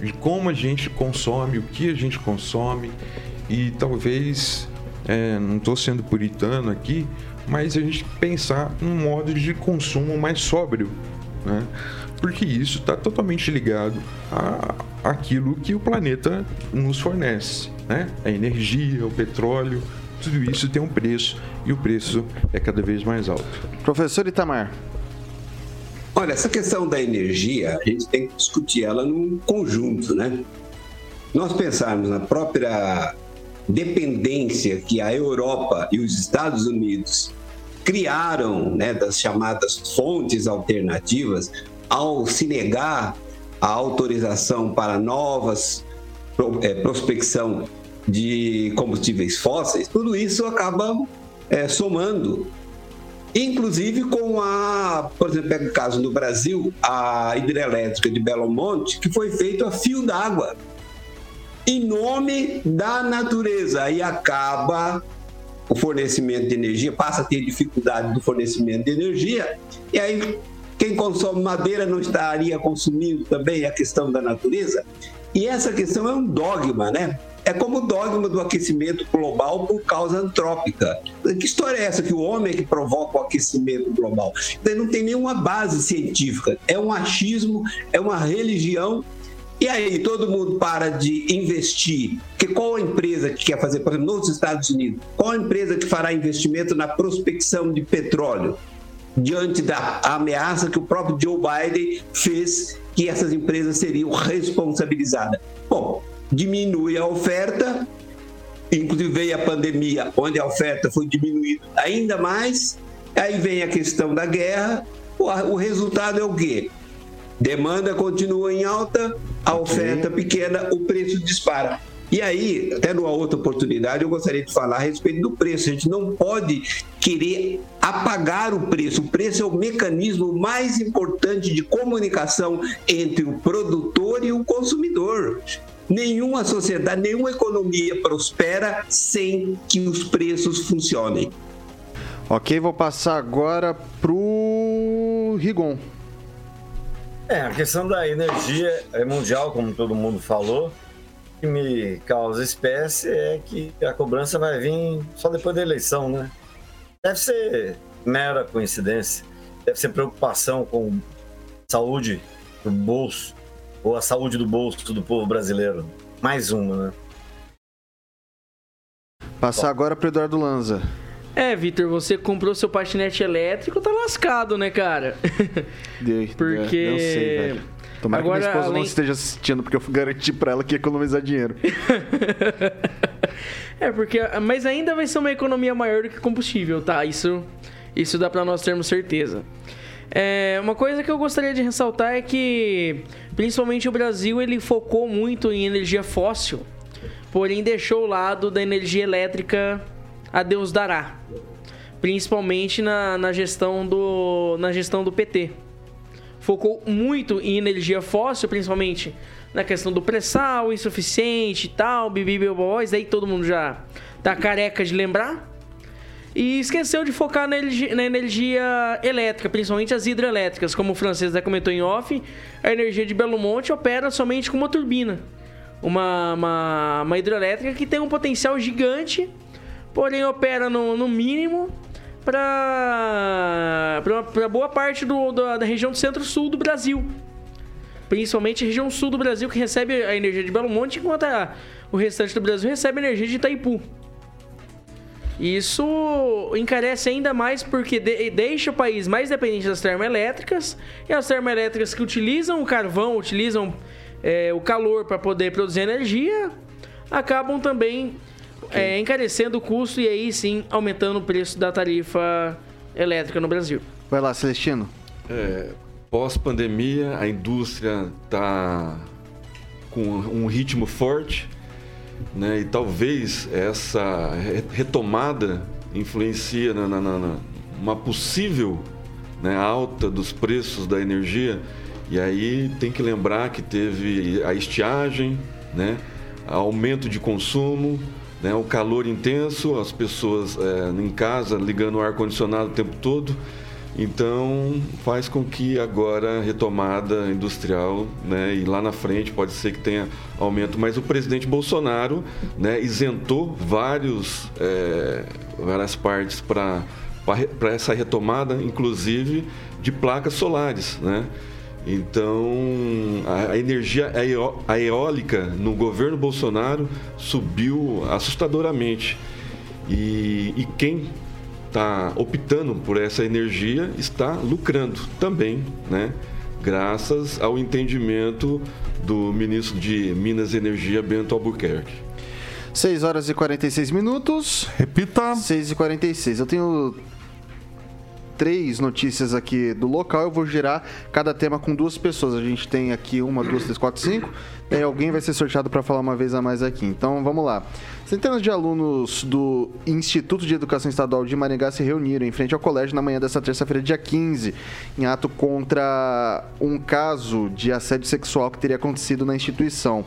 De como a gente consome, o que a gente consome e talvez, é, não estou sendo puritano aqui, mas a gente pensar num modo de consumo mais sóbrio, né? Porque isso está totalmente ligado a aquilo que o planeta nos fornece, né? A energia, o petróleo, tudo isso tem um preço e o preço é cada vez mais alto. Professor Itamar. Olha, essa questão da energia, a gente tem que discutir ela num conjunto, né? Nós pensarmos na própria dependência que a Europa e os Estados Unidos criaram, né, das chamadas fontes alternativas, ao se negar a autorização para novas é, prospecção de combustíveis fósseis, tudo isso acaba é, somando. Inclusive com a, por exemplo, pega o caso no Brasil, a hidrelétrica de Belo Monte, que foi feita a fio d'água, em nome da natureza, e acaba o fornecimento de energia, passa a ter dificuldade do fornecimento de energia, e aí quem consome madeira não estaria consumindo também a questão da natureza? E essa questão é um dogma, né? É como o dogma do aquecimento global por causa antrópica. Que história é essa que o homem é que provoca o aquecimento global? Não tem nenhuma base científica. É um achismo, é uma religião. E aí, todo mundo para de investir. Que qual empresa que quer fazer, por exemplo, nos Estados Unidos, qual a empresa que fará investimento na prospecção de petróleo? Diante da ameaça que o próprio Joe Biden fez que essas empresas seriam responsabilizadas. Bom, diminui a oferta, inclusive veio a pandemia, onde a oferta foi diminuída ainda mais, aí vem a questão da guerra, o resultado é o quê? Demanda continua em alta, a oferta pequena, o preço dispara. E aí, até numa outra oportunidade, eu gostaria de falar a respeito do preço. A gente não pode querer apagar o preço. O preço é o mecanismo mais importante de comunicação entre o produtor e o consumidor. Nenhuma sociedade, nenhuma economia prospera sem que os preços funcionem. Ok, vou passar agora pro Rigon. É, a questão da energia é mundial, como todo mundo falou que me causa espécie é que a cobrança vai vir só depois da eleição, né? Deve ser mera coincidência, deve ser preocupação com saúde do bolso, ou a saúde do bolso do povo brasileiro. Mais uma, né? Passar agora para Eduardo Lanza. É, Vitor, você comprou seu patinete elétrico, tá lascado, né, cara? Dei, Porque. Não sei, velho. Tomara Agora, que minha esposa além... não esteja assistindo, porque eu garanti para ela que ia economizar dinheiro. é, porque. Mas ainda vai ser uma economia maior do que combustível, tá? Isso, isso dá para nós termos certeza. É, uma coisa que eu gostaria de ressaltar é que, principalmente o Brasil, ele focou muito em energia fóssil, porém deixou o lado da energia elétrica a Deus dará, principalmente na, na gestão do na gestão do PT focou muito em energia fóssil, principalmente na questão do pré-sal, insuficiente e tal, bibi boys, aí todo mundo já tá careca de lembrar. E esqueceu de focar na energia, na energia elétrica, principalmente as hidrelétricas. Como o francês já comentou em off, a energia de Belo Monte opera somente com uma turbina. Uma, uma, uma hidrelétrica que tem um potencial gigante, porém opera no, no mínimo para boa parte do, da, da região do centro-sul do Brasil. Principalmente a região sul do Brasil, que recebe a energia de Belo Monte, enquanto a, o restante do Brasil recebe a energia de Itaipu. Isso encarece ainda mais porque de, deixa o país mais dependente das termoelétricas e as termoelétricas que utilizam o carvão, utilizam é, o calor para poder produzir energia, acabam também é, encarecendo o custo e aí sim aumentando o preço da tarifa elétrica no Brasil. Vai lá, Celestino. É, Pós-pandemia, a indústria está com um ritmo forte, né? E talvez essa retomada influencia na, na, na uma possível né, alta dos preços da energia. E aí tem que lembrar que teve a estiagem, né? aumento de consumo, né, o calor intenso, as pessoas é, em casa ligando o ar-condicionado o tempo todo. Então, faz com que agora a retomada industrial, né, e lá na frente pode ser que tenha aumento, mas o presidente Bolsonaro né, isentou vários, é, várias partes para essa retomada, inclusive de placas solares. Né? Então, a, energia a eólica no governo Bolsonaro subiu assustadoramente. E, e quem está optando por essa energia está lucrando também, né? graças ao entendimento do ministro de Minas e Energia, Bento Albuquerque. 6 horas e 46 minutos. Repita. 6 e 46. Eu tenho três notícias aqui do local. Eu vou girar cada tema com duas pessoas. A gente tem aqui uma, duas, três, quatro, cinco. E alguém vai ser sorteado para falar uma vez a mais aqui. Então vamos lá. Centenas de alunos do Instituto de Educação Estadual de Maringá se reuniram em frente ao colégio na manhã desta terça-feira, dia 15, em ato contra um caso de assédio sexual que teria acontecido na instituição.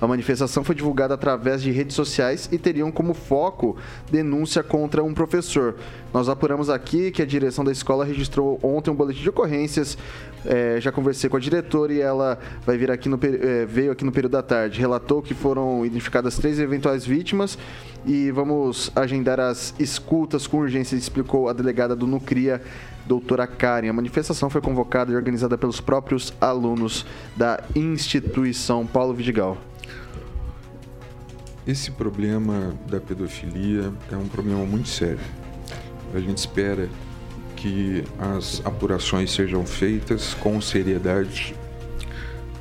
A manifestação foi divulgada através de redes sociais e teriam como foco denúncia contra um professor. Nós apuramos aqui que a direção da escola registrou ontem um boletim de ocorrências. É, já conversei com a diretora e ela vai vir aqui no, é, veio aqui no período da tarde. Relatou que foram identificadas três eventuais vítimas e vamos agendar as escutas com urgência, explicou a delegada do Nucria, doutora Karen. A manifestação foi convocada e organizada pelos próprios alunos da instituição Paulo Vidigal. Esse problema da pedofilia é um problema muito sério. A gente espera que as apurações sejam feitas com seriedade,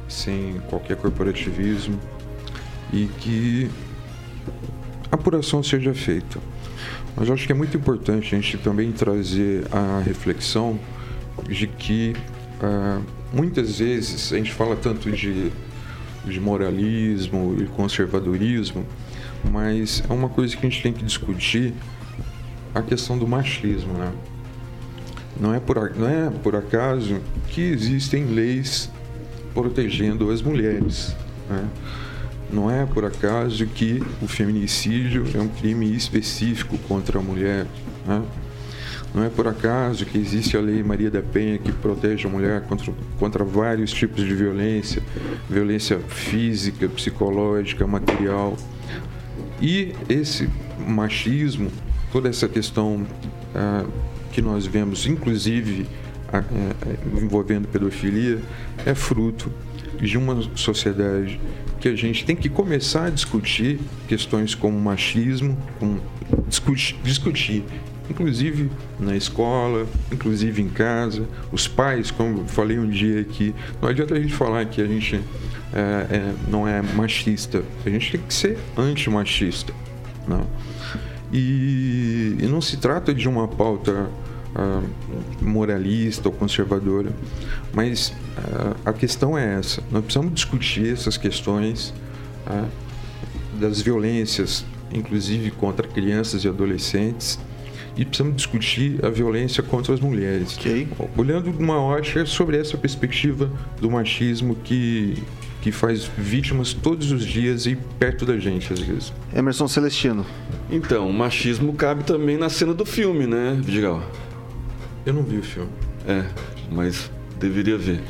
sem qualquer corporativismo e que a apuração seja feita. Mas acho que é muito importante a gente também trazer a reflexão de que uh, muitas vezes a gente fala tanto de de moralismo e conservadorismo, mas é uma coisa que a gente tem que discutir a questão do machismo, né? Não é por, não é por acaso que existem leis protegendo as mulheres, né? Não é por acaso que o feminicídio é um crime específico contra a mulher, né? Não é por acaso que existe a Lei Maria da Penha que protege a mulher contra, contra vários tipos de violência, violência física, psicológica, material. E esse machismo, toda essa questão ah, que nós vemos, inclusive ah, eh, envolvendo pedofilia, é fruto de uma sociedade que a gente tem que começar a discutir questões como machismo, discutir, discutir inclusive na escola, inclusive em casa. Os pais, como falei um dia aqui, não adianta a gente falar que a gente é, é, não é machista, a gente tem que ser antimachista. Né? E, e não se trata de uma pauta uh, moralista ou conservadora, mas uh, a questão é essa: nós precisamos discutir essas questões uh, das violências, inclusive contra crianças e adolescentes e precisamos discutir a violência contra as mulheres. Okay. Olhando uma ótica sobre essa perspectiva do machismo que, que faz vítimas todos os dias e perto da gente, às vezes. Emerson Celestino. Então, o machismo cabe também na cena do filme, né, Vidigal? Eu não vi o filme. É, mas deveria ver.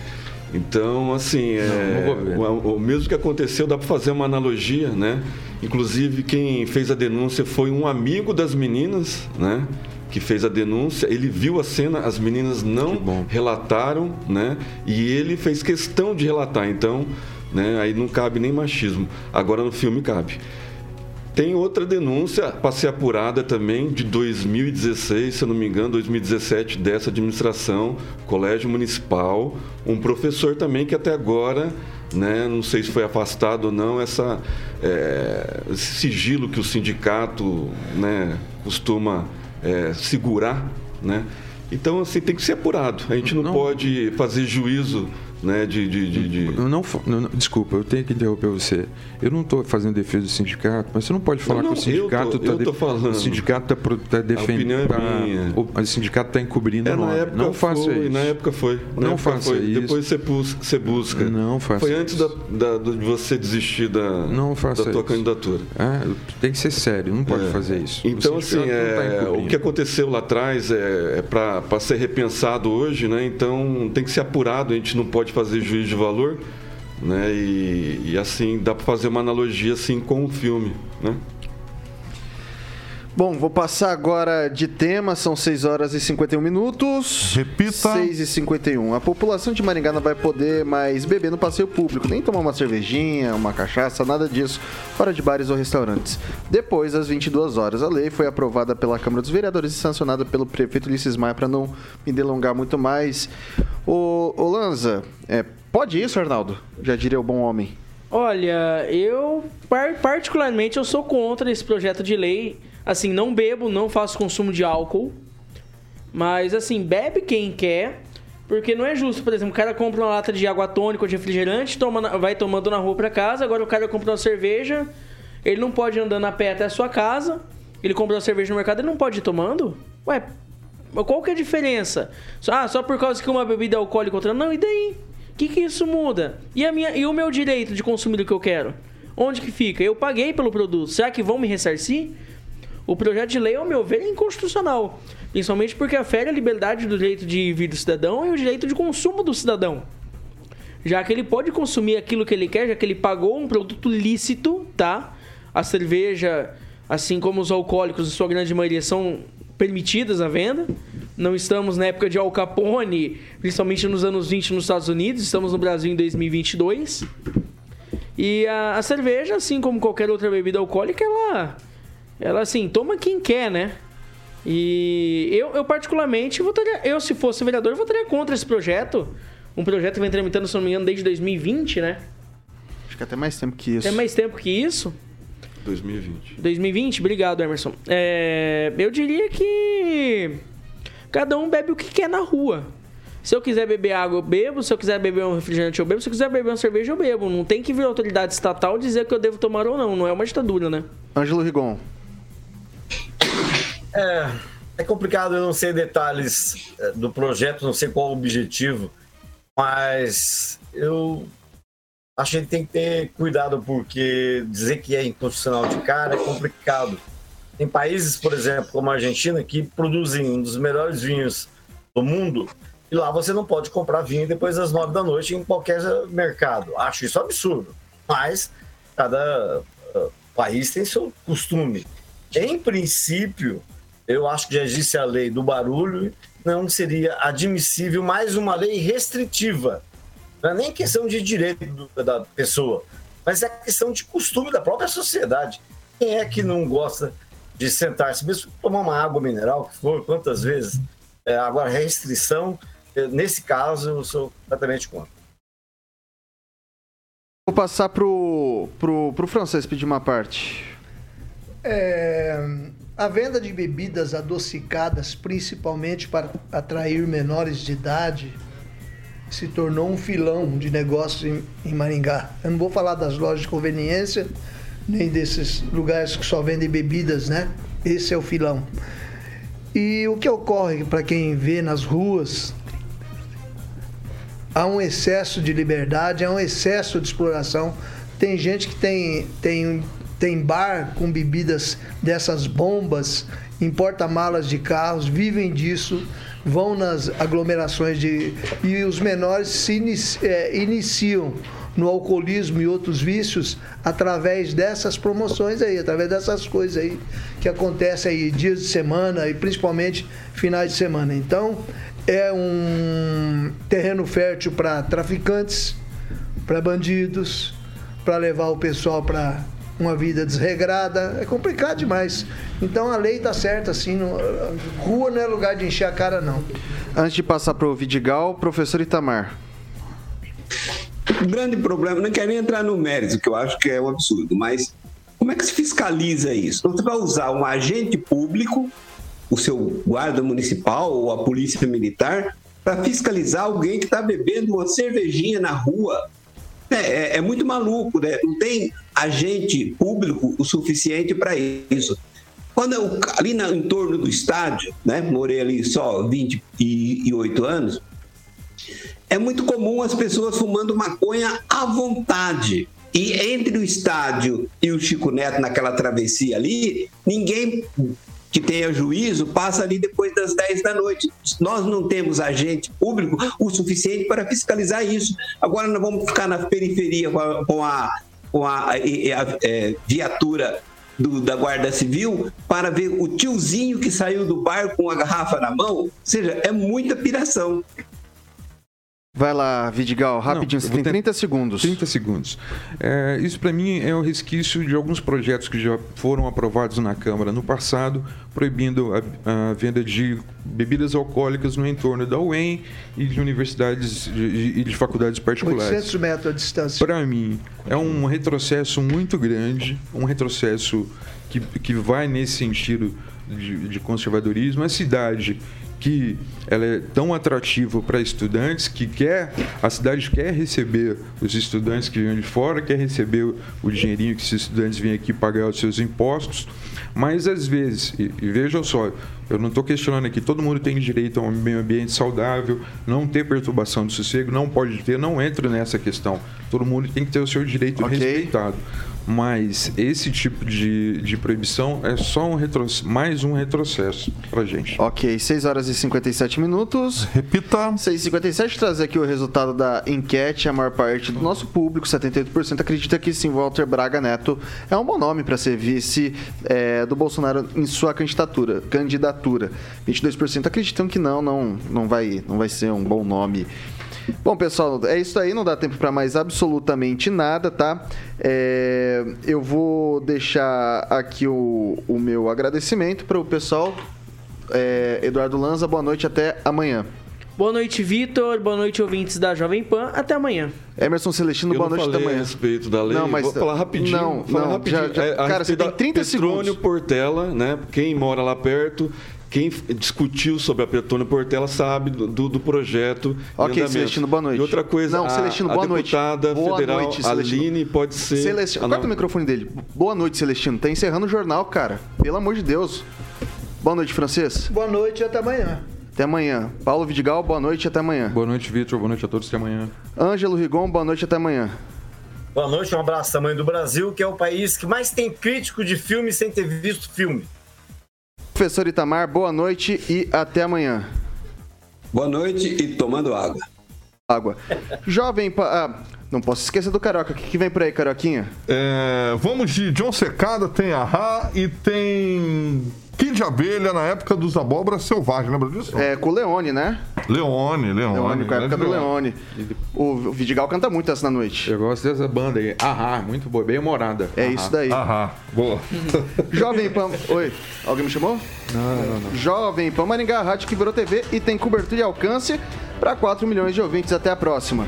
Então, assim, é, não, não o, o, mesmo que aconteceu, dá para fazer uma analogia, né? Inclusive, quem fez a denúncia foi um amigo das meninas, né? Que fez a denúncia, ele viu a cena, as meninas não relataram, né? E ele fez questão de relatar, então, né? Aí não cabe nem machismo. Agora no filme cabe. Tem outra denúncia para ser apurada também de 2016, se eu não me engano, 2017, dessa administração, Colégio Municipal, um professor também que até agora, né, não sei se foi afastado ou não, essa, é, esse sigilo que o sindicato né, costuma é, segurar, né? Então, assim, tem que ser apurado. A gente não, não. pode fazer juízo né, de, de, de, de... Não, não, desculpa, eu tenho que interromper você. Eu não estou fazendo defesa do sindicato, mas você não pode falar não, que o sindicato está de... falando. O sindicato está tá defendendo. É tá... O sindicato está encobrindo é, o nome. não faça foi, isso. Na época foi. Na não faça foi. isso. Depois você busca, você busca. Não faça Foi antes. Da, da, de você desistir da, não faça da tua isso. candidatura. É, tem que ser sério, não pode é. fazer isso. Então, assim, é, tá o que aconteceu lá atrás é, é para ser repensado hoje, né? Então tem que ser apurado, a gente não pode fazer juízo de valor né? E, e assim dá para fazer uma analogia assim com o filme, né? Bom, vou passar agora de tema, são 6 horas e 51 minutos. Repita. 6 e 51. A população de Maringá não vai poder mais beber no passeio público, nem tomar uma cervejinha, uma cachaça, nada disso, fora de bares ou restaurantes. Depois das 22 horas, a lei foi aprovada pela Câmara dos Vereadores e sancionada pelo prefeito Ulisses Maia, para não me delongar muito mais. Ô, ô Lanza, é, pode isso, Arnaldo? Já diria o bom homem. Olha, eu particularmente eu sou contra esse projeto de lei assim, não bebo, não faço consumo de álcool. Mas assim, bebe quem quer, porque não é justo. Por exemplo, o cara compra uma lata de água tônica ou de refrigerante, toma vai tomando na rua pra casa, agora o cara compra uma cerveja, ele não pode ir andando a pé até a sua casa, ele compra uma cerveja no mercado, ele não pode ir tomando? Ué, qual que é a diferença? Ah, só por causa que uma bebida é alcoólica outra não? E daí? O que, que isso muda? E, a minha, e o meu direito de consumir o que eu quero? Onde que fica? Eu paguei pelo produto. Será que vão me ressarcir? O projeto de lei, ao meu ver, é inconstitucional. Principalmente porque afere a liberdade do direito de vir do cidadão e o direito de consumo do cidadão. Já que ele pode consumir aquilo que ele quer, já que ele pagou um produto lícito, tá? A cerveja, assim como os alcoólicos, em sua grande maioria, são permitidas à venda. Não estamos na época de Al Capone, principalmente nos anos 20 nos Estados Unidos, estamos no Brasil em 2022. E a, a cerveja, assim como qualquer outra bebida alcoólica, ela, ela assim, toma quem quer, né? E eu, eu particularmente votaria, eu se fosse vereador, votaria contra esse projeto. Um projeto que vem tramitando, se não me engano, desde 2020, né? Acho que até mais tempo que isso. Tem mais tempo que isso. 2020. 2020? Obrigado, Emerson. É, eu diria que cada um bebe o que quer na rua. Se eu quiser beber água, eu bebo. Se eu quiser beber um refrigerante, eu bebo. Se eu quiser beber uma cerveja, eu bebo. Não tem que vir autoridade estatal dizer que eu devo tomar ou não. Não é uma ditadura, né? Ângelo Rigon. É, é complicado, eu não sei detalhes é, do projeto, não sei qual o objetivo, mas eu acho que a gente tem que ter cuidado, porque dizer que é inconstitucional de cara é complicado. Tem países, por exemplo, como a Argentina, que produzem um dos melhores vinhos do mundo, e lá você não pode comprar vinho depois das nove da noite em qualquer mercado. Acho isso absurdo, mas cada uh, país tem seu costume. Em princípio, eu acho que já existe a lei do barulho, não seria admissível mais uma lei restritiva. Não é nem questão de direito do- da pessoa, mas é questão de costume da própria sociedade. Quem é que não gosta de sentar-se, mesmo tomar uma água mineral, que for, quantas vezes? É, agora, restrição, eh, nesse caso, eu sou completamente contra. Vou passar pro, pro, pro francês pedir uma parte. É, a venda de bebidas adocicadas, principalmente para atrair menores de idade, se tornou um filão de negócio em, Maringá. Eu não vou falar das lojas de conveniência, nem desses lugares que só vendem bebidas, né? Esse é o filão. E o que ocorre para quem vê nas ruas há um excesso de liberdade, há um excesso de exploração. Tem gente que tem, tem, tem bar com bebidas dessas bombas, em porta-malas de carros, vivem disso, vão nas aglomerações de. E os menores se inici- eh, iniciam no alcoolismo e outros vícios através dessas promoções aí, através dessas coisas aí que acontecem aí dias de semana e principalmente finais de semana. Então, é um terreno fértil para traficantes, para bandidos, para levar o pessoal para uma vida desregrada. É complicado demais. Então a lei tá certa, assim. não- rua não é lugar de encher a cara, não. Antes de passar pro Vidigal, professor Itamar. O grande problema, não quero nem entrar no mérito, que eu acho que é um absurdo, mas como é que se fiscaliza isso? Então, Você vai usar um agente público, o seu guarda municipal ou a polícia militar, para fiscalizar alguém que está bebendo uma cervejinha na rua. É, é- é muito maluco, né? Não tem agente público o suficiente para isso. Quando eu, ali em torno do estádio, né? Morei ali só 28 anos, é muito comum as pessoas fumando maconha à vontade. E entre o estádio e o Chico Neto naquela travessia ali, ninguém que tenha juízo passa ali depois das 10 da noite. Nós não temos agente público o suficiente para fiscalizar isso. Agora nós vamos ficar na periferia com a, com a, com a- e a, é, viatura do- da Guarda Civil para ver o tiozinho que saiu do bar com a garrafa na mão. Ou seja, é muita piração. Vai lá, Vidigal, rapidinho, você tem 30 segundos. 30 segundos. É, isso para mim é o resquício de alguns projetos que já foram aprovados na Câmara no passado, proibindo a, a venda de bebidas alcoólicas no entorno da UEM e de universidades de- e de, faculdades particulares. 800 metros a distância. Para mim, é um retrocesso muito grande, um retrocesso que, que vai nesse sentido de, de conservadorismo. A cidade que ela é tão atrativa para estudantes que quer a cidade quer receber os estudantes que vêm de fora, quer receber o dinheirinho que esses estudantes vêm aqui pagar os seus impostos, mas às vezes, e, e vejam só, eu não estou questionando aqui, todo mundo tem direito a um meio ambiente saudável, não ter perturbação do sossego, não pode ter, não entro nessa questão. Todo mundo tem que ter o seu direito Ok. respeitado. Mas esse tipo de, de proibição é só um retro, mais um retrocesso para gente. Ok, 6 horas e 57 minutos. Repita. 6h57, trazer aqui o resultado da enquete. A maior parte do nosso público, 78%, acredita que sim, Walter Braga Neto é um bom nome para ser vice é, do Bolsonaro em sua candidatura. candidatura. 22% acreditam que não, não, não, vai, não vai ser um bom nome. Bom, pessoal, é isso aí. Não dá tempo para mais absolutamente nada, tá? É, eu vou deixar aqui o, o meu agradecimento para o pessoal. É, Eduardo Lanza, boa noite, até amanhã. Boa noite, Vitor. Boa noite, ouvintes da Jovem Pan. Até amanhã. Emerson Celestino, Eu boa não noite, até amanhã. a respeito da lei. Não, mas- Vou falar rapidinho. não, falar não, rapidinho. já- já- É, cara, você tem da 30 Petrônio segundos. Portela, né? Quem mora lá perto, quem discutiu sobre a Petrônio Portela sabe do, do- do projeto. Ok. Celestino, boa noite. E outra coisa, Não, a, Celestino, a boa noite. deputada Boa federal noite, Celestino. Aline pode ser. Celestino, a corta o microfone dele. Boa noite, Celestino. Tá encerrando o jornal, cara. Pelo amor de Deus. Boa noite, Francês. Boa noite e até amanhã. Até amanhã. Paulo Vidigal, boa noite e até amanhã. Boa noite, Vitor. Boa noite a todos. Até amanhã. Ângelo Rigon, boa noite e até amanhã. Boa noite, um abraço tamanho do Brasil, que é o país que mais tem crítico de filme sem ter visto filme. Professor Itamar, boa noite e até amanhã. Boa noite e tomando água. Água. Jovem. Pa... Ah, não posso esquecer do Carioca. O que, que vem por aí, Carioquinha? É, vamos de John Secada, tem Ahá e tem Kid de Abelha na época dos Abóboras Selvagens, lembra disso? É com o Leone, né? Leone, Leone. Leone, com a época do Leone. O, o Vidigal canta muito essa na noite. Eu gosto dessa banda aí. Ahá, muito boa, bem humorada. É Ahá. isso daí. Ahá, boa. Jovem Pan. Oi, alguém me chamou? Não, não, não. Jovem Pan Maringá, a rádio que virou TV e tem cobertura e alcance para 4 milhões de ouvintes. Até a próxima.